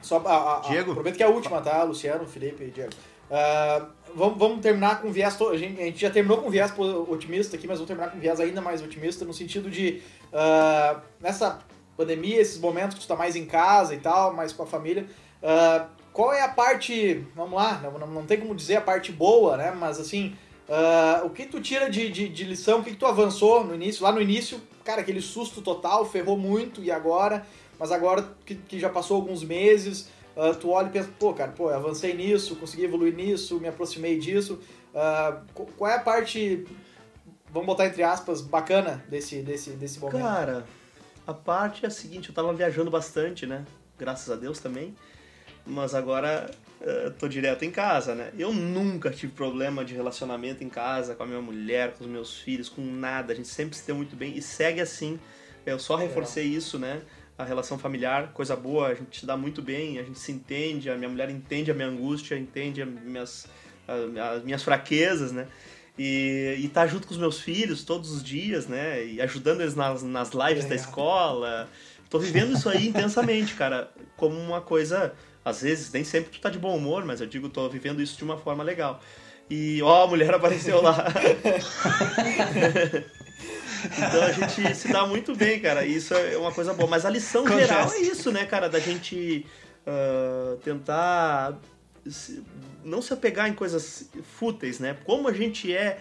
só a, a, a- Diego? prometo que é a última, tá? Luciano, Felipe e Diego. Ah, vamos, vamos terminar com viés. to- A gente, a gente já terminou com viés otimista aqui, mas vamos terminar com viés ainda mais otimista, no sentido de ah, nessa pandemia, esses momentos que tu tá mais em casa e tal, mais com a família. ah, qual é a parte. Vamos lá, não, não, não tem como dizer a parte boa, né? Mas assim. Ah, o que tu tira de, de, de lição? O que, tu avançou no início? Lá no início, cara, aquele susto total, ferrou muito, e agora? Mas agora que, que já passou alguns meses, ah, tu olha e pensa, pô, cara, pô, avancei nisso, consegui evoluir nisso, me aproximei disso. Qu- qual é a parte, vamos botar entre aspas, bacana desse, desse, desse momento? Cara, a parte é a seguinte, eu tava viajando bastante, né? Graças a Deus também. Mas agora eh, tô direto em casa, né? Eu nunca tive problema de relacionamento em casa, com a minha mulher, com os meus filhos, com nada. A gente sempre se deu muito bem e segue assim. Eu só reforcei isso, né? A relação familiar, coisa boa, a gente se dá muito bem, a gente se entende, a minha mulher entende a minha angústia, entende as minhas, as minhas fraquezas, né? E, e tá junto com os meus filhos todos os dias, né? E ajudando eles nas, nas lives da Legal. escola. Tô vivendo isso aí intensamente, cara, como uma coisa. Às vezes, nem sempre tu tá de bom humor, mas eu digo, tô vivendo isso de uma forma legal. E, ó, a mulher apareceu lá. então a gente se dá muito bem, cara. Isso é uma coisa boa. Mas a lição geral é isso, né, cara? Da gente ah, tentar se- não se apegar em coisas fúteis, né? Como a gente é,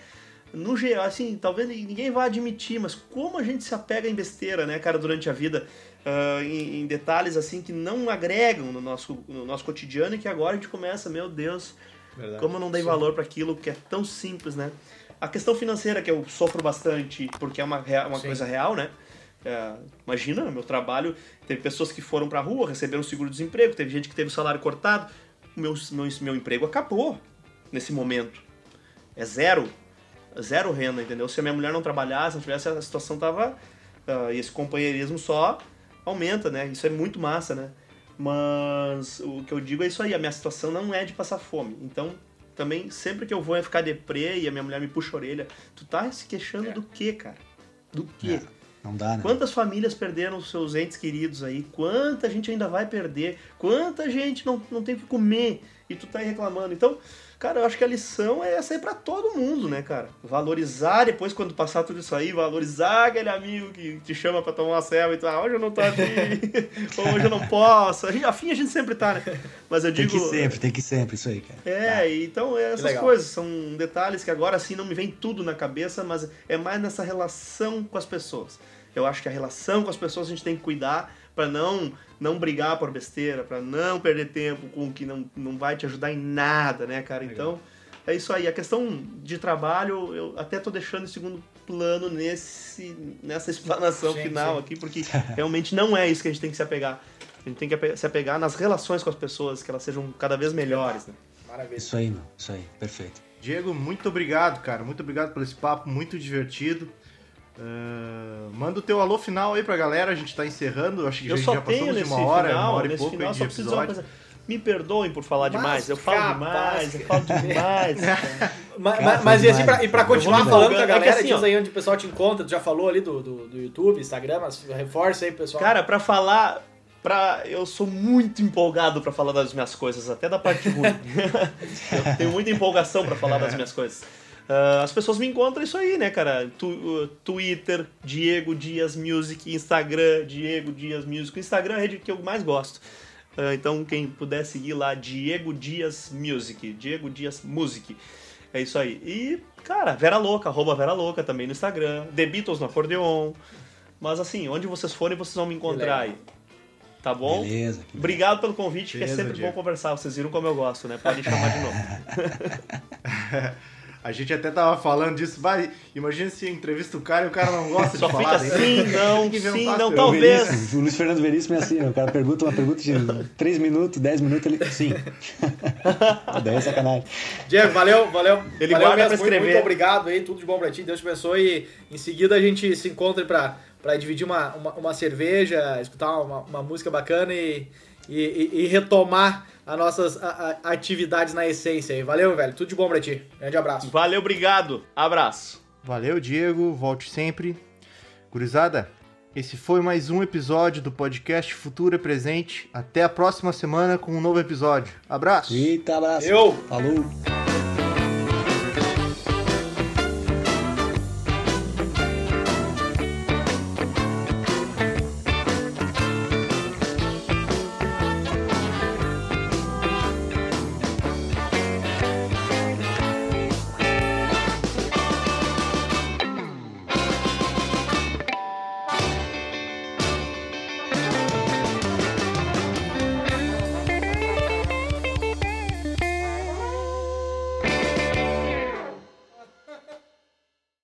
no geral, assim, talvez ninguém vá admitir, mas como a gente se apega em besteira, né, cara, durante a vida, ah, em, em detalhes assim que não agregam no nosso, no nosso cotidiano e que agora a gente começa, meu Deus, Verdade. como eu não dei valor para aquilo que é tão simples, né? A questão financeira que eu sofro bastante, porque é uma, uma Sim. coisa real, né? É, imagina, meu trabalho, teve pessoas que foram pra rua, receberam seguro-desemprego, teve gente que teve o salário cortado. O meu, meu, meu emprego acabou nesse momento. É zero. Zero renda, entendeu? Se a minha mulher não trabalhasse, não tivesse, a situação tava. ah, e esse companheirismo só aumenta, né? Isso é muito massa, né? Mas o que eu digo é isso aí, a minha situação não é de passar fome. Então, também, sempre que eu vou ficar deprê e a minha mulher me puxa a orelha, tu tá se queixando É. do quê, cara? Do quê? É, não dá, né? Quantas famílias perderam os seus entes queridos aí? Quanta gente ainda vai perder? Quanta gente não, não tem o que comer? e tu tá aí reclamando. Então, cara, eu acho que a lição é essa aí pra todo mundo, né, cara? Valorizar depois, quando passar tudo isso aí, valorizar aquele amigo que te chama pra tomar uma selva e tu, ah, hoje eu não tô afim, ou hoje eu não posso. A gente, afim a gente sempre tá, né? Mas eu Tem digo. que sempre, tem que sempre, isso aí, cara. É, então é essas coisas, são detalhes que agora sim não me vem tudo na cabeça, mas é mais nessa relação com as pessoas. Eu acho que a relação com as pessoas a gente tem que cuidar pra não não brigar por besteira, pra não perder tempo com o que não, não vai te ajudar em nada, né, cara? Então, é isso aí. A questão de trabalho, eu até tô deixando em segundo plano nesse nessa explanação Sim, final sim. aqui, porque realmente não é isso que a gente tem que se apegar. A gente tem que se apegar nas relações com as pessoas, que elas sejam cada vez melhores, né? Maravilha. Isso aí, meu. Isso aí, perfeito. Diego, muito obrigado, cara. Muito obrigado por esse papo, muito divertido. Ah, manda o teu alô final aí pra galera, a gente tá encerrando. Acho que Eu já, só já tenho passamos de uma hora, final, uma hora e nesse pouco final, aí de episódio. coisa. Me perdoem por falar Mas demais. Eu falo demais, eu falo demais. Mas, mas foi e assim, pra, e pra continuar falando com a. É que galera, assim, diz aí onde o pessoal te encontra, tu já falou ali do, do, do YouTube, Instagram, mas reforça aí, pessoal. Cara, pra falar. Pra, eu sou muito empolgado pra falar das minhas coisas, até da parte ruim. eu tenho muita empolgação pra falar das minhas coisas. Ah, as pessoas me encontram isso aí, né, cara? Tu- uh, Twitter, Diego Dias Music, Instagram, Diego Dias Music. O Instagram é a rede que eu mais gosto. Ah, então, quem puder seguir lá, Diego Dias Music. Diego Dias Music. É isso aí. E, cara, Vera Louca, arroba Vera Louca também no Instagram. The Beatles no acordeon. Mas assim, onde vocês forem, vocês vão me encontrar aí. Tá bom? Beleza. que Obrigado pelo convite, que é Beleza, sempre Diego. bom conversar. Vocês viram como eu gosto, né? Podem chamar de novo. A gente até tava falando disso, vai, imagina se entrevista o cara e o cara não gosta Só de falar. assim, não, sim, não, talvez. Veríssimo, o Luiz Fernando Veríssimo é assim, o cara pergunta uma pergunta de 3 minutos, 10 minutos, ele. Sim. Daí é sacanagem. Diego, valeu, valeu. Ele valeu guarda pra mesmo, muito, escrever. muito obrigado aí, tudo de bom pra ti, Deus te abençoe. E em seguida a gente se encontra pra, pra dividir uma, uma, uma cerveja, escutar uma, uma música bacana e, e, e- e retomar as nossas a- a- atividades na essência aí. Valeu, velho, tudo de bom pra ti. Grande abraço. Valeu, obrigado. Abraço. Valeu, Diego, volte sempre. Gurizada, esse foi mais um episódio do podcast Futuro é Presente. Até a próxima semana com um novo episódio. Abraço! Eita, abraço. Eu. Falou.